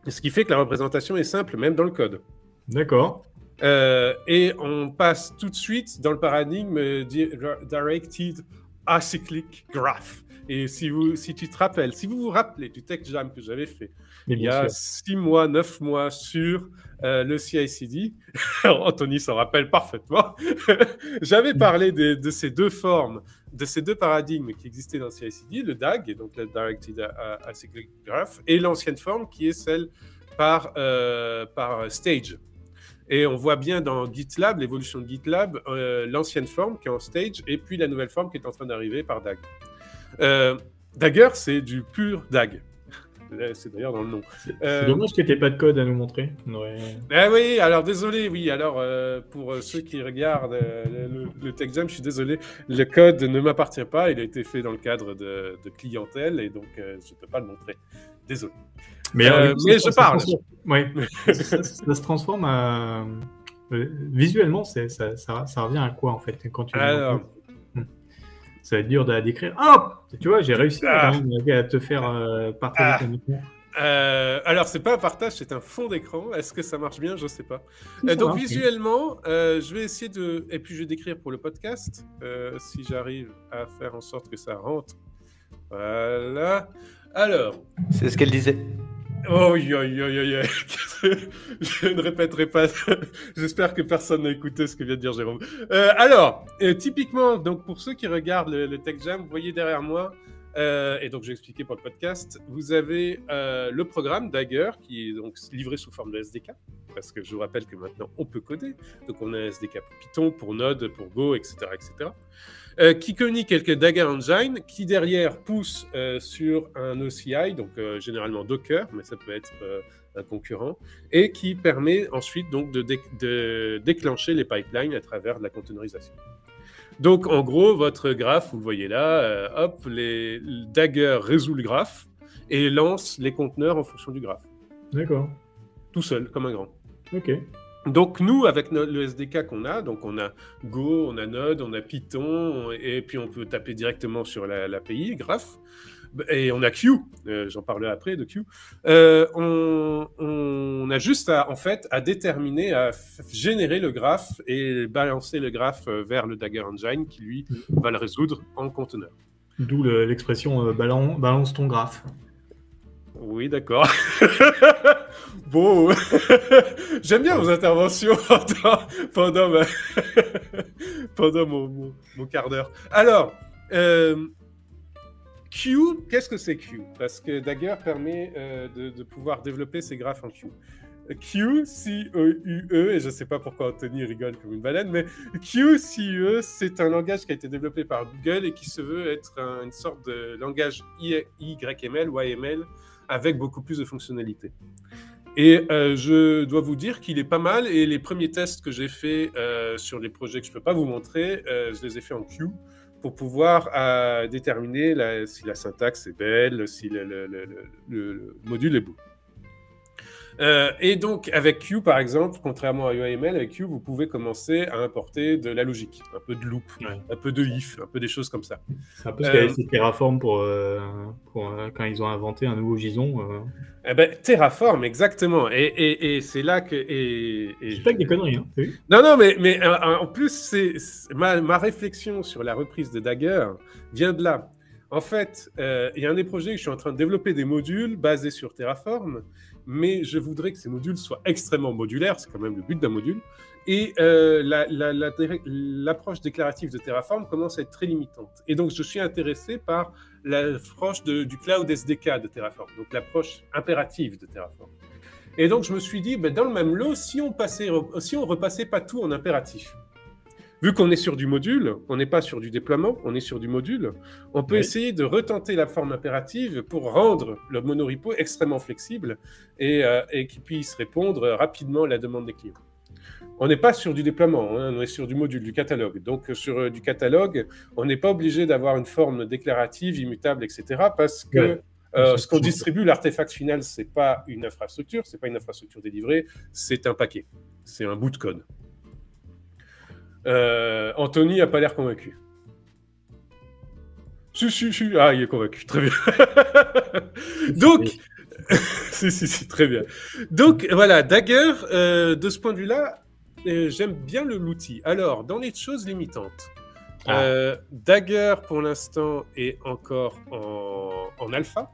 Ce qui fait que la représentation est simple, même dans le code.
D'accord.
Euh, et on passe tout de suite dans le paradigme di- Directed acyclic graph. Et si, vous, si tu te rappelles, si vous vous rappelez du tech jam que j'avais fait il y a six mois, neuf mois sur euh, le CI/CD, [laughs] Anthony s'en rappelle parfaitement, [laughs] j'avais parlé de, ces deux formes, de ces deux paradigmes qui existaient dans le CI/CD, le DAG, et donc le Directed Acyclic Graph, et l'ancienne forme qui est celle par, euh, par Stage. Et on voit bien dans GitLab, l'évolution de GitLab, euh, l'ancienne forme qui est en stage et puis la nouvelle forme qui est en train d'arriver par DAG. Euh, Dagger, c'est du pur DAG. [laughs] C'est d'ailleurs dans le nom.
C'est euh, dommage que tu pas de code à nous montrer.
Ah oui, alors désolé, oui. Alors pour ceux qui regardent le, le, Tech Jam, je suis désolé, le code ne m'appartient pas. Il a été fait dans le cadre de, de clientèle et donc je ne peux pas le montrer. Désolé. Mais, euh, je parle.
Oui. [laughs] ça, se transforme à... Euh, visuellement, ça, ça, ça, revient à quoi en fait quand tu Alors... Hmm. Ça va être dur à décrire. Ah Tu vois, j'ai réussi à, ah. te faire euh, partager ah. ton écran.
alors, c'est pas un partage, c'est un fond d'écran. Est-ce que ça marche bien? Je sais pas. donc, visuellement, je vais essayer de. Et puis, je vais décrire pour le podcast, si j'arrive à faire en sorte que ça rentre. Voilà. Alors.
C'est ce qu'elle disait.
Oh, yo, yo, yo, yo. je ne répéterai pas. [laughs] J'espère que personne n'a écouté ce que vient de dire Jérôme. Euh, alors, euh, typiquement, donc pour ceux qui regardent le, Tech Jam, vous voyez derrière moi, euh, et donc j'ai expliqué pour le podcast, vous avez le programme Dagger qui est donc livré sous forme de SDK, parce que je vous rappelle que maintenant on peut coder. Donc on a un SDK pour Python, pour Node, pour Go, etc., etc. Euh, qui communique avec Dagger Engine, qui derrière pousse euh, sur un OCI, donc euh, généralement Docker, mais ça peut être un concurrent, et qui permet ensuite donc de, déclencher les pipelines à travers de la containerisation. Donc en gros, votre graphe, vous le voyez là, hop, les, Dagger résout le graphe et lance les conteneurs en fonction du graphe.
D'accord.
Tout seul, comme un grand.
Ok.
Donc nous, avec le SDK qu'on a, donc on a Go, on a Node, on a Python, et puis on peut taper directement sur l'API, Graph, et on a Q, euh, j'en parlerai après de Q. Euh, on, a juste à, en fait, à déterminer, à générer le graphe et balancer le graphe euh, vers le Dagger Engine qui, lui, va le résoudre en conteneur.
D'où l'expression balance ton graphe.
Oui, d'accord. [laughs] bon, [laughs] j'aime bien vos interventions [laughs] pendant, pendant, mon, quart d'heure. Alors, euh, Q, qu'est-ce que c'est Q? Parce que Dagger permet euh, de, pouvoir développer ses graphes en Q. Q, C-E-U-E, et je ne sais pas pourquoi Anthony rigole comme une baleine, mais Q, C-E, c'est un langage qui a été développé par Google et qui se veut être une sorte de langage YML ou AML avec beaucoup plus de fonctionnalités. Et euh, je dois vous dire qu'il est pas mal. Et les premiers tests que j'ai faits euh, sur les projets que je ne peux pas vous montrer, euh, je les ai faits en Q pour pouvoir déterminer si la syntaxe est belle, si le module est beau. Euh, et donc, avec Q, par exemple, contrairement à UAML, avec Q, vous pouvez commencer à importer de la logique, un peu de loop, un peu de if, un peu des choses comme ça.
C'est un peu ce qu'avait fait Terraform pour, euh, pour euh, quand ils ont inventé un nouveau gison.
Eh ben, Terraform, exactement. Et, et, et c'est là que. Et,
et je pas que des conneries, hein,
Non, non, mais, mais en plus, c'est ma, ma réflexion sur la reprise de Dagger vient de là. En fait, il y a un des projets où je suis en train de développer des modules basés sur Terraform mais je voudrais que ces modules soient extrêmement modulaires, c'est quand même le but d'un module. Et euh, l'approche déclarative de Terraform commence à être très limitante. Et donc, je suis intéressé par l'approche du cloud SDK de Terraform, donc l'approche impérative de Terraform. Et donc, je me suis dit, ben, dans le même lot, si on, passait, si on repassait pas tout en impératif, Vu qu'on est sur du module, on n'est pas sur du déploiement, on est sur du module, on peut essayer de retenter la forme impérative pour rendre le monorepo extrêmement flexible et, euh, et qu'il puisse répondre rapidement à la demande des clients. On n'est pas sur du déploiement, hein, on est sur du module, du catalogue. Donc sur euh, du catalogue, on n'est pas obligé d'avoir une forme déclarative, immutable, etc. Parce que euh, ce qu'on distribue, l'artefact final, c'est pas une infrastructure, c'est pas une infrastructure délivrée, c'est un paquet, c'est un bout de code. Euh, Anthony n'a pas l'air convaincu. Si, si, si. Ah, il est convaincu. Très bien. [laughs] Donc, [laughs] si, si, si, très bien. Donc, voilà, Dagger, euh, de ce point de vue-là, euh, j'aime bien l'outil. Alors, dans les choses limitantes, Ah. Euh, Dagger, pour l'instant, est encore en, en alpha.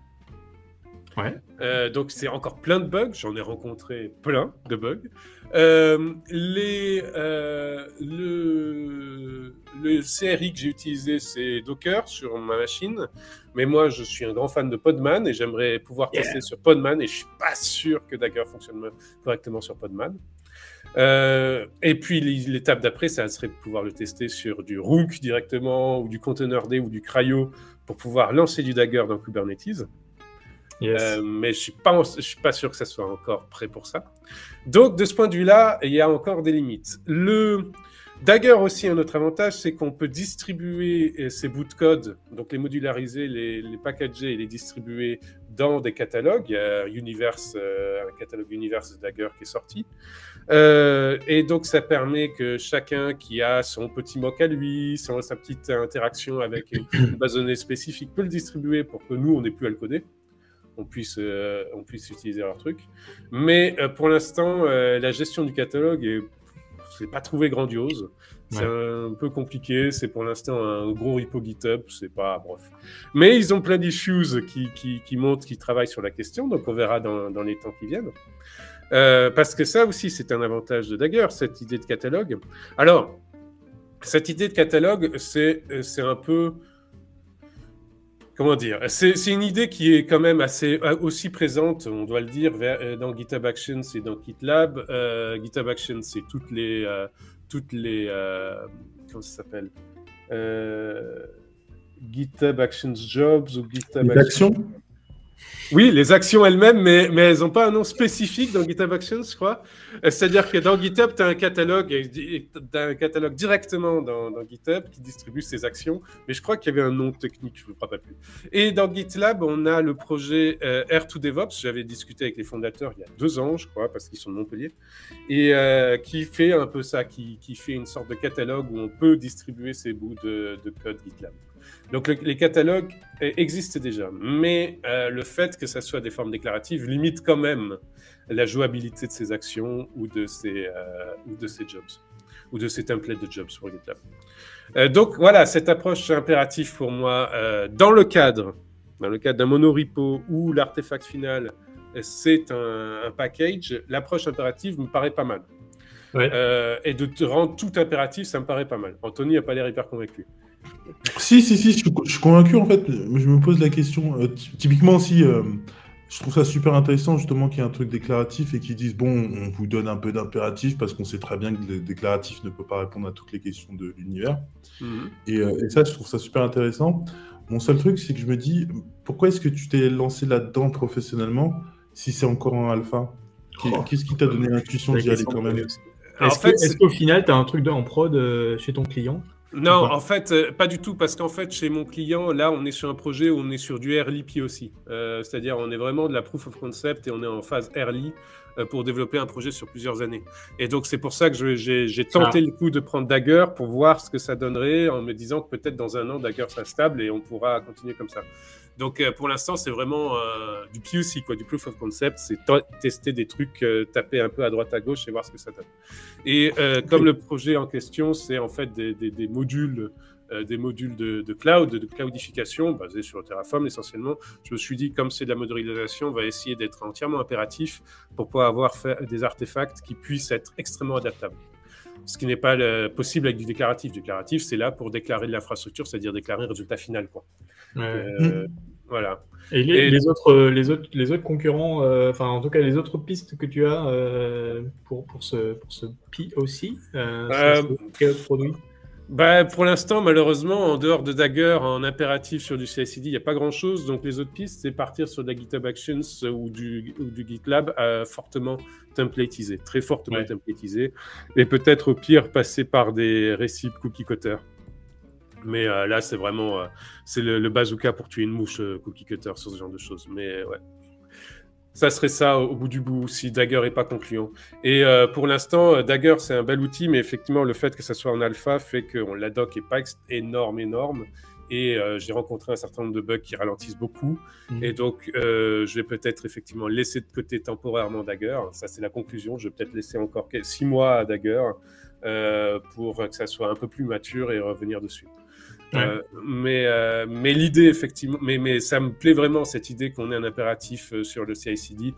Ouais.
Donc c'est encore plein de bugs, j'en ai rencontré plein de bugs. Euh, les, euh, le, le CRI que j'ai utilisé, c'est Docker sur ma machine, mais moi je suis un grand fan de Podman et j'aimerais pouvoir tester sur Podman et je suis pas sûr que Dagger fonctionne correctement sur Podman. et puis l'étape d'après, ça serait de pouvoir le tester sur du Rook directement ou du Container D ou du Cryo pour pouvoir lancer du Dagger dans Kubernetes. Euh, mais je suis je suis pas sûr que ça soit encore prêt pour ça. Donc de ce point de vue-là, il y a encore des limites. Le Dagger aussi un autre avantage, c'est qu'on peut distribuer euh, ces bouts de code, donc les modulariser, les, les packager et les distribuer dans des catalogues. Il y a Universe, euh, un catalogue Universe Dagger qui est sorti. Euh, et donc, ça permet que chacun qui a son petit mock à lui, son, sa petite interaction avec une [coughs] base de données spécifique, peut le distribuer pour que nous, on n'ait plus à le coder on puisse, euh, on puisse utiliser leur truc. Mais euh, pour l'instant, euh, la gestion du catalogue est c'est pas trouvé grandiose. C'est un peu compliqué. C'est pour l'instant un gros repo GitHub. C'est pas bref. Mais ils ont plein d'issues qui, qui, qui, montrent qu'ils travaillent sur la question. Donc on verra dans, dans les temps qui viennent. parce que ça aussi, c'est un avantage de Dagger, cette idée de catalogue. Alors, cette idée de catalogue, c'est un peu comment dire? C'est une idée qui est quand même assez euh, aussi présente, on doit le dire, euh, dans GitHub Actions et dans GitLab. Euh, GitHub Actions, c'est toutes les toutes les comment ça s'appelle? GitHub Actions Jobs ou GitHub
Actions?
Oui, les actions elles-mêmes, mais, mais elles n'ont pas un nom spécifique dans GitHub Actions, je crois. Euh, c'est-à-dire que dans GitHub, tu as un catalogue, un catalogue directement dans, GitHub qui distribue ces actions, mais je crois qu'il y avait un nom technique, je ne me rappelle plus. Et dans GitLab, on a le projet euh, R2DevOps, j'avais discuté avec les fondateurs il y a deux ans, je crois, parce qu'ils sont de Montpellier, et euh, qui fait un peu ça, qui, qui, fait une sorte de catalogue où on peut distribuer ces bouts de, de code GitLab. Donc les catalogues existent déjà, mais euh, le fait que ça soit des formes déclaratives limite quand même la jouabilité de ces actions ou de ces, euh, ou de ces jobs, ou de ces templates de jobs pour GitLab. Euh, donc voilà, cette approche impérative pour moi dans le cadre, dans le cadre d'un monorepo où l'artefact final c'est un, package, l'approche impérative me paraît pas mal. et de te rendre tout impératif, ça me paraît pas mal. Anthony n'a pas l'air hyper convaincu.
Si, si, si, je suis, convaincu en fait. Je me pose la question. Euh, typiquement, si euh, je trouve ça super intéressant justement qu'il y ait un truc déclaratif et qu'ils disent bon, on vous donne un peu d'impératif parce qu'on sait très bien que le déclaratif ne peut pas répondre à toutes les questions de l'univers. Mhm. Euh, et, ça, je trouve ça super intéressant. Mon seul truc, c'est que je me dis pourquoi est-ce que tu t'es lancé là-dedans professionnellement si c'est encore en alpha? Oh. Qu'est-ce qui t'a donné l'intuition d'y aller quand même?
Est-ce qu'au final, tu as un truc en prod chez ton client
non, en fait, euh, pas du tout, parce qu'en fait, chez mon client, là, on est sur un projet où on est sur du early aussi. Euh, c'est-à-dire, on est vraiment de la proof of concept et on est en phase early euh, pour développer un projet sur plusieurs années. Et donc, c'est pour ça que j'ai tenté ah. le coup de prendre Dagger pour voir ce que ça donnerait en me disant que peut-être dans un an, Dagger sera stable et on pourra continuer comme ça. Donc euh, pour l'instant, c'est vraiment euh, du POC, quoi, du proof of concept. C'est tester des trucs, euh, taper un peu à droite à gauche et voir ce que ça donne. Et comme le projet en question, c'est en fait des, des, modules. des modules de, de, cloud, de cloudification basés sur Terraform essentiellement. Je me suis dit, comme c'est de la modélisation, on va essayer d'être entièrement impératif pour pouvoir avoir fait des artefacts qui puissent être extrêmement adaptables ce qui n'est pas possible avec du déclaratif. Du déclaratif, c'est là pour déclarer de l'infrastructure, c'est-à-dire déclarer un résultat final. Quoi. Euh, voilà.
Et les, autres, les, autres, les autres concurrents, euh, enfin en tout cas les autres pistes que tu as euh, pour, pour, ce, pour ce POC, quel autre produit?
Bah, pour l'instant, malheureusement, en dehors de Dagger, en impératif sur du CI/CD, il n'y a pas grand-chose. Donc, les autres pistes, c'est partir sur de la GitHub Actions ou du, ou du GitLab fortement templatisé, très fortement templatisé. Et peut-être au pire, passer par des récits cookie cutter. Mais euh, là, c'est vraiment euh, c'est le, bazooka pour tuer une mouche euh, cookie cutter sur ce genre de choses. Mais ouais. Ça serait ça au, bout du bout si Dagger est pas concluant. Et pour l'instant, Dagger c'est un bel outil, mais effectivement le fait que ça soit en alpha fait qu'on la doc est pas énorme énorme et j'ai rencontré un certain nombre de bugs qui ralentissent beaucoup. Mm. Et donc, je vais peut-être effectivement laisser de côté temporairement Dagger. Ça, c'est la conclusion. Je vais peut-être laisser encore six mois à Dagger pour que ça soit un peu plus mature et revenir dessus. Euh, mais euh, mais l'idée, effectivement, mais, mais ça me plaît vraiment cette idée qu'on ait un impératif euh, sur le CI/CD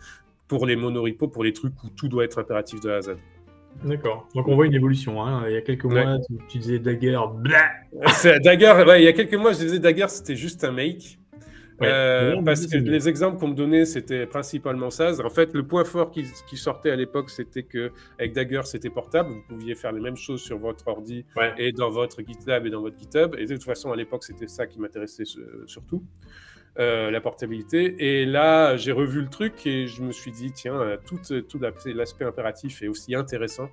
pour les monorepos, pour les trucs où tout doit être impératif de A à Z.
D'accord. Donc on voit une évolution. Hein. Il y a quelques mois, tu, disais Dagger.
Dagger, il y a quelques mois, je disais Dagger, c'était juste un make. Euh, parce que les exemples qu'on me donnait, c'était principalement ça. En fait, le point fort qui, sortait à l'époque, c'était que avec Dagger, c'était portable. Vous pouviez faire les mêmes choses sur votre ordi et dans votre GitLab et dans votre GitHub. Et de toute façon, à l'époque, c'était ça qui m'intéressait surtout. Euh, la portabilité. Et là, j'ai revu le truc et je me suis dit, tiens, tout, tout l'aspect impératif est aussi intéressant.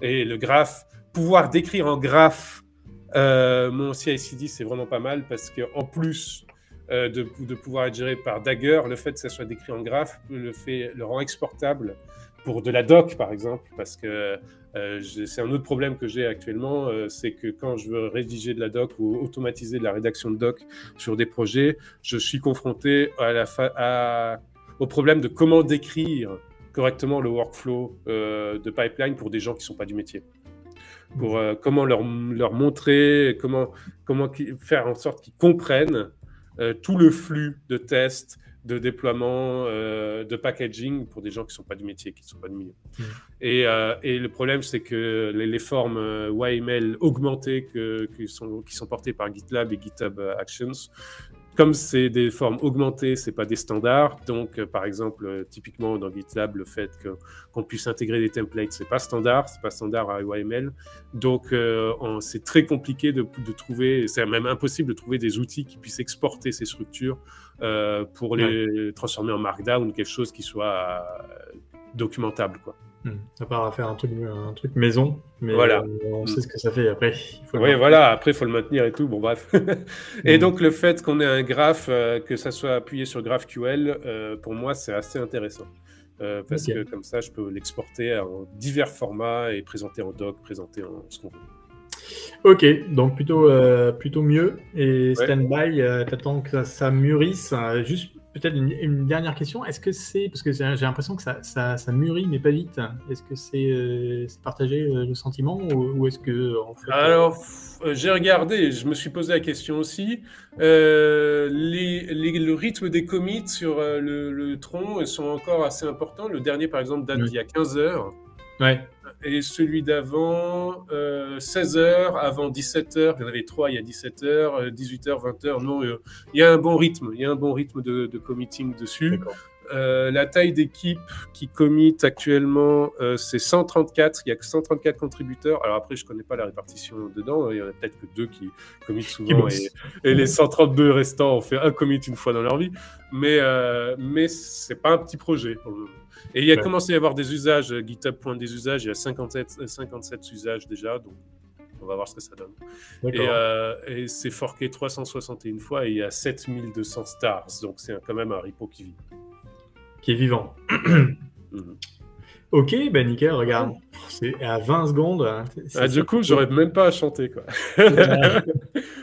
Et le graphe, pouvoir décrire en graphe euh, mon CI/CD, c'est vraiment pas mal parce qu'en plus de, de, pouvoir être géré par Dagger, le fait que ça soit décrit en graphe le, fait, le rend exportable pour de la doc, par exemple, parce que euh, c'est un autre problème que j'ai actuellement, euh, c'est que quand je veux rédiger de la doc ou automatiser de la rédaction de doc sur des projets, je suis confronté au problème de comment décrire correctement le workflow de pipeline pour des gens qui ne sont pas du métier. Pour comment leur, leur montrer, comment, comment faire en sorte qu'ils comprennent euh, tout le flux de tests, de déploiement, euh, de packaging pour des gens qui ne sont pas du métier, qui ne sont pas du milieu. Mmh. Et, euh, et, le problème, c'est que les, formes YML augmentées qui, sont, qui sont portées par GitLab et GitHub Actions comme c'est des formes augmentées, c'est pas des standards. Donc, euh, par exemple, euh, typiquement dans GitLab, le fait qu'on puisse intégrer des templates, c'est pas standard, c'est pas standard à UML. Donc, euh, c'est très compliqué de, trouver, c'est même impossible de trouver des outils qui puissent exporter ces structures pour les transformer en Markdown, quelque chose qui soit documentable, quoi.
Hmm. À part à faire un truc, un truc maison, mais voilà. Euh, on sait ce que ça fait après.
oui, voilà, après il faut le maintenir et tout. Bon, bref. [laughs] et hmm. donc le fait qu'on ait un graphe, euh, que ça soit appuyé sur GraphQL, euh, pour moi c'est assez intéressant. parce que comme ça, je peux l'exporter en divers formats et présenter en doc, présenter en ce qu'on veut.
Ok, donc plutôt, plutôt mieux. Et stand-by, t'attends que ça, ça mûrisse. Juste peut-être une, dernière question. Est-ce que c'est parce que j'ai l'impression que ça, ça, mûrit mais pas vite. Est-ce que c'est euh, partagé euh, le sentiment ou, est-ce que en
fait, Alors euh, j'ai regardé, je me suis posé la question aussi. Les, le rythme des commits sur le, le, tronc sont encore assez importants. Le dernier par exemple date d'il y a 15 heures.
Ouais
et celui d'avant, 16h, euh, avant 17h, il y en avait trois il y a 17h, 18h, 20h. Non, euh, il y a un bon rythme, il y a un bon rythme de, de committing dessus. Euh, la taille d'équipe qui commit actuellement, c'est 134. Il y a que 134 contributeurs. Alors après, je connais pas la répartition dedans. Il y en a peut-être que deux qui committent souvent et, et, les 132 restants ont fait un commit une fois dans leur vie. Mais mais c'est pas un petit projet. Et il y a commencé à y avoir des usages, euh, GitHub point des usages, il y a 57, 57 euh, usages déjà, donc on va voir ce que ça donne. Et, euh, et c'est forqué 361 fois et il y a 7200 stars, donc c'est quand même un repo qui vit.
Qui est vivant. [clears throat] Mhm. Ok, ben nickel, regarde, c'est à 20 secondes. Hein.
Ah, du coup, j'aurais même pas à chanter, quoi. [laughs]
la,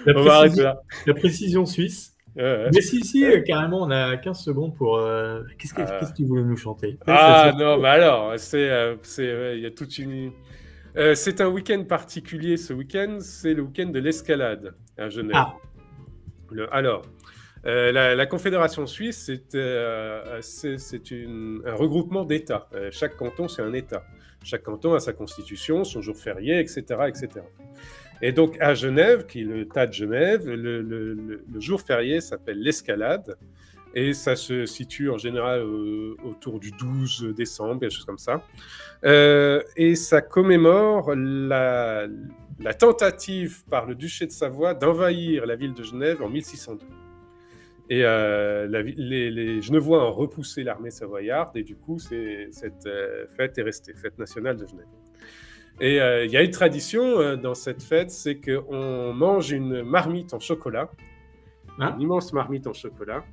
on va arrêter là. la précision suisse. Mais si, si, euh, carrément, on a 15 secondes pour. Euh, qu'est-ce que, ah. tu voulais nous chanter?
Ah non, bah alors, c'est, euh, il y a toute une. c'est un week-end particulier ce week-end, c'est le week-end de l'escalade à Genève. Ah. Le, alors, la, Confédération suisse, c'est, c'est, un regroupement d'États. chaque canton, c'est un État. Chaque canton a sa constitution, son jour férié, etc. etc. Et donc à Genève, qui est le tas de Genève, le, jour férié s'appelle l'escalade. Et ça se situe en général autour du 12 décembre, quelque chose comme ça. Euh, et ça commémore la, tentative par le duché de Savoie d'envahir la ville de Genève en 1602. Et euh, les, les, Genevois ont repoussé l'armée savoyarde, et du coup, cette euh, fête est restée, fête nationale de Genève. Et euh, il y a une tradition euh, dans cette fête, c'est qu'on mange une marmite en chocolat, hein une immense marmite en chocolat,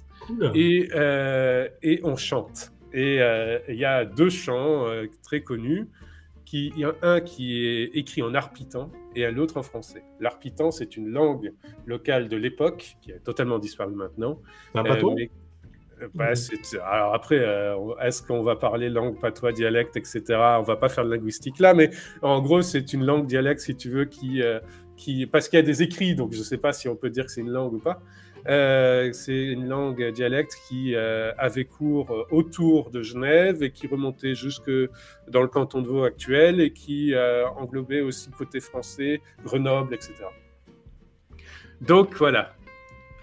et, euh, et, on chante. Et il y a deux chants très connus qui, il y a un qui est écrit en arpitan et un autre en français. L'arpitan, c'est une langue locale de l'époque qui a totalement disparu maintenant.
Un
mais- euh, bah, c'est- alors après, euh, est-ce qu'on va parler langue, patois, dialecte, etc. On va pas faire de linguistique là, mais en gros, c'est une langue dialecte, si tu veux, qui, euh, qui parce qu'il y a des écrits, donc je sais pas si on peut dire que c'est une langue ou pas. Euh, c'est une langue dialecte qui avait cours autour de Genève et qui remontait jusque dans le canton de Vaud actuel et qui englobait aussi côté français, Grenoble, etc. Donc voilà.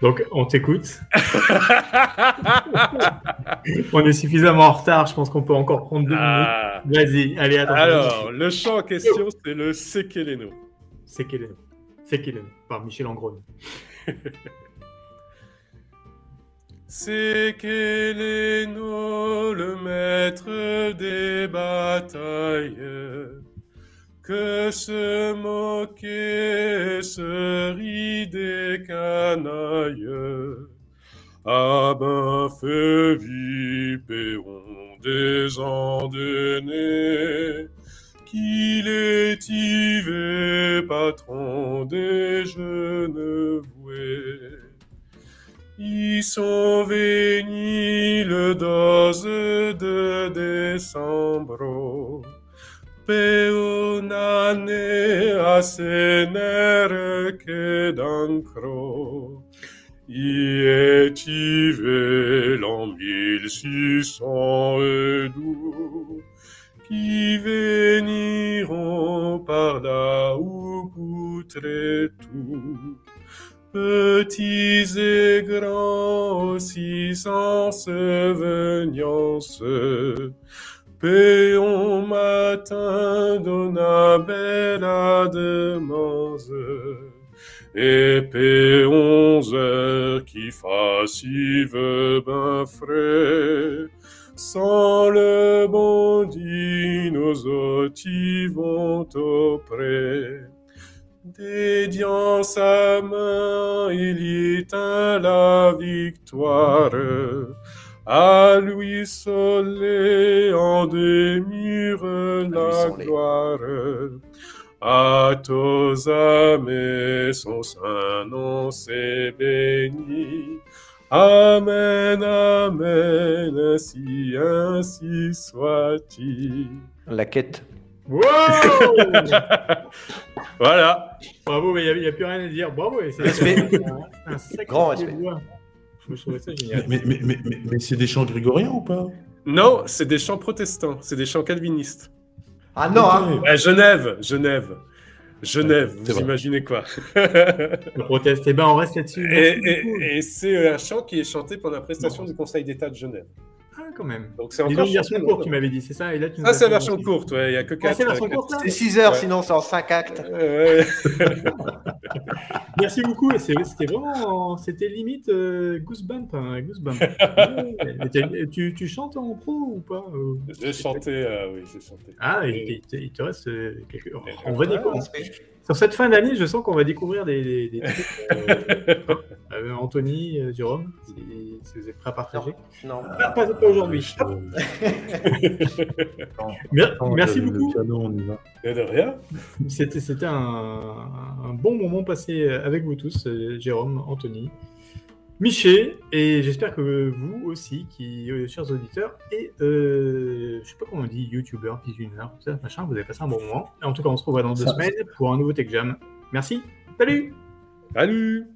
Donc, on t'écoute. [laughs] On est suffisamment en retard. Je pense qu'on peut encore prendre deux
Ah.
minutes. Vas-y, allez, attends.
Alors, le chant en question, c'est le Sekeleno.
C'est Kellen, par Michel Angrone. [laughs]
Sekeleno, le maître des batailles, que se moquer, se rit des canailles. À ben fait vipéon des Andennais, qu'il est Yvé, patron des Genevoués. Ils sont venus le 12 de décembre. Peonane a senere che d'ancro. Y est l'an 1612 qui veniront par là où poutrez tout. Petits sa main, il y tint la victoire. À lui seul en des murs la gloire. À tous âmes son saint nom c'est béni. Amen, Amen, ainsi, ainsi soit-il.
La quête.
Wow [laughs]
Voilà.
Bravo, mais il n'y a, plus rien à dire. Bravo, et c'est un, un sacré
Grand respect.
Je ça
Mais,
génial.
mais, mais, mais, mais- c'est des chants grégoriens ou pas?
Non, c'est des chants protestants, c'est des chants calvinistes.
Ah non, hein.
À Genève, Genève. Genève,
c'est
vous
vrai.
imaginez quoi [laughs]
Le proteste, eh ben, on reste là-dessus.
Et, c'est un chant qui est chanté pendant la prestation du Conseil d'État de Genève.
Ah, quand même.
Donc c'est encore
donc, version courte, tu m'avais dit, c'est ça Et là, tu
Ça,
as
c'est la version
aussi.
courte, ouais, il n'y a que
Ah,
4.
c'est la version courte,
C'est 6 heures,
Ouais.
sinon c'est en 5 actes. [laughs] [laughs]
Merci beaucoup. et c'est- C'était vraiment. C'était limite euh, Goosebump. hein, Goosebump. [laughs] Ouais, tu, tu chantes en pro ou pas euh
J'ai chanté, euh, oui, j'ai chanté.
Ah, il,
Et-
te- il te reste euh, quelques.
Et-
On va
Ouais,
découvrir. Sur cette fin d'année, je sens qu'on va découvrir des, des, des trucs. euh, [laughs] euh, Anthony, euh, Jérôme, si, si vous êtes prêts à partager.
Non.
Pas, pas- pas aujourd'hui. [laughs] Merci
Le
beaucoup.
piano, on y va.
Et de rien.
C'était un, un bon moment passé avec vous tous, Jérôme, Anthony, Miché, et j'espère que vous aussi, qui, euh, chers auditeurs, et euh, je sais pas comment on dit, youtubeurs, visionneurs, tout ça, machin, vous avez passé un bon moment. En tout cas, on se revoit dans deux
Ça-
semaines pour un nouveau Tech Jam. Merci, salut
Salut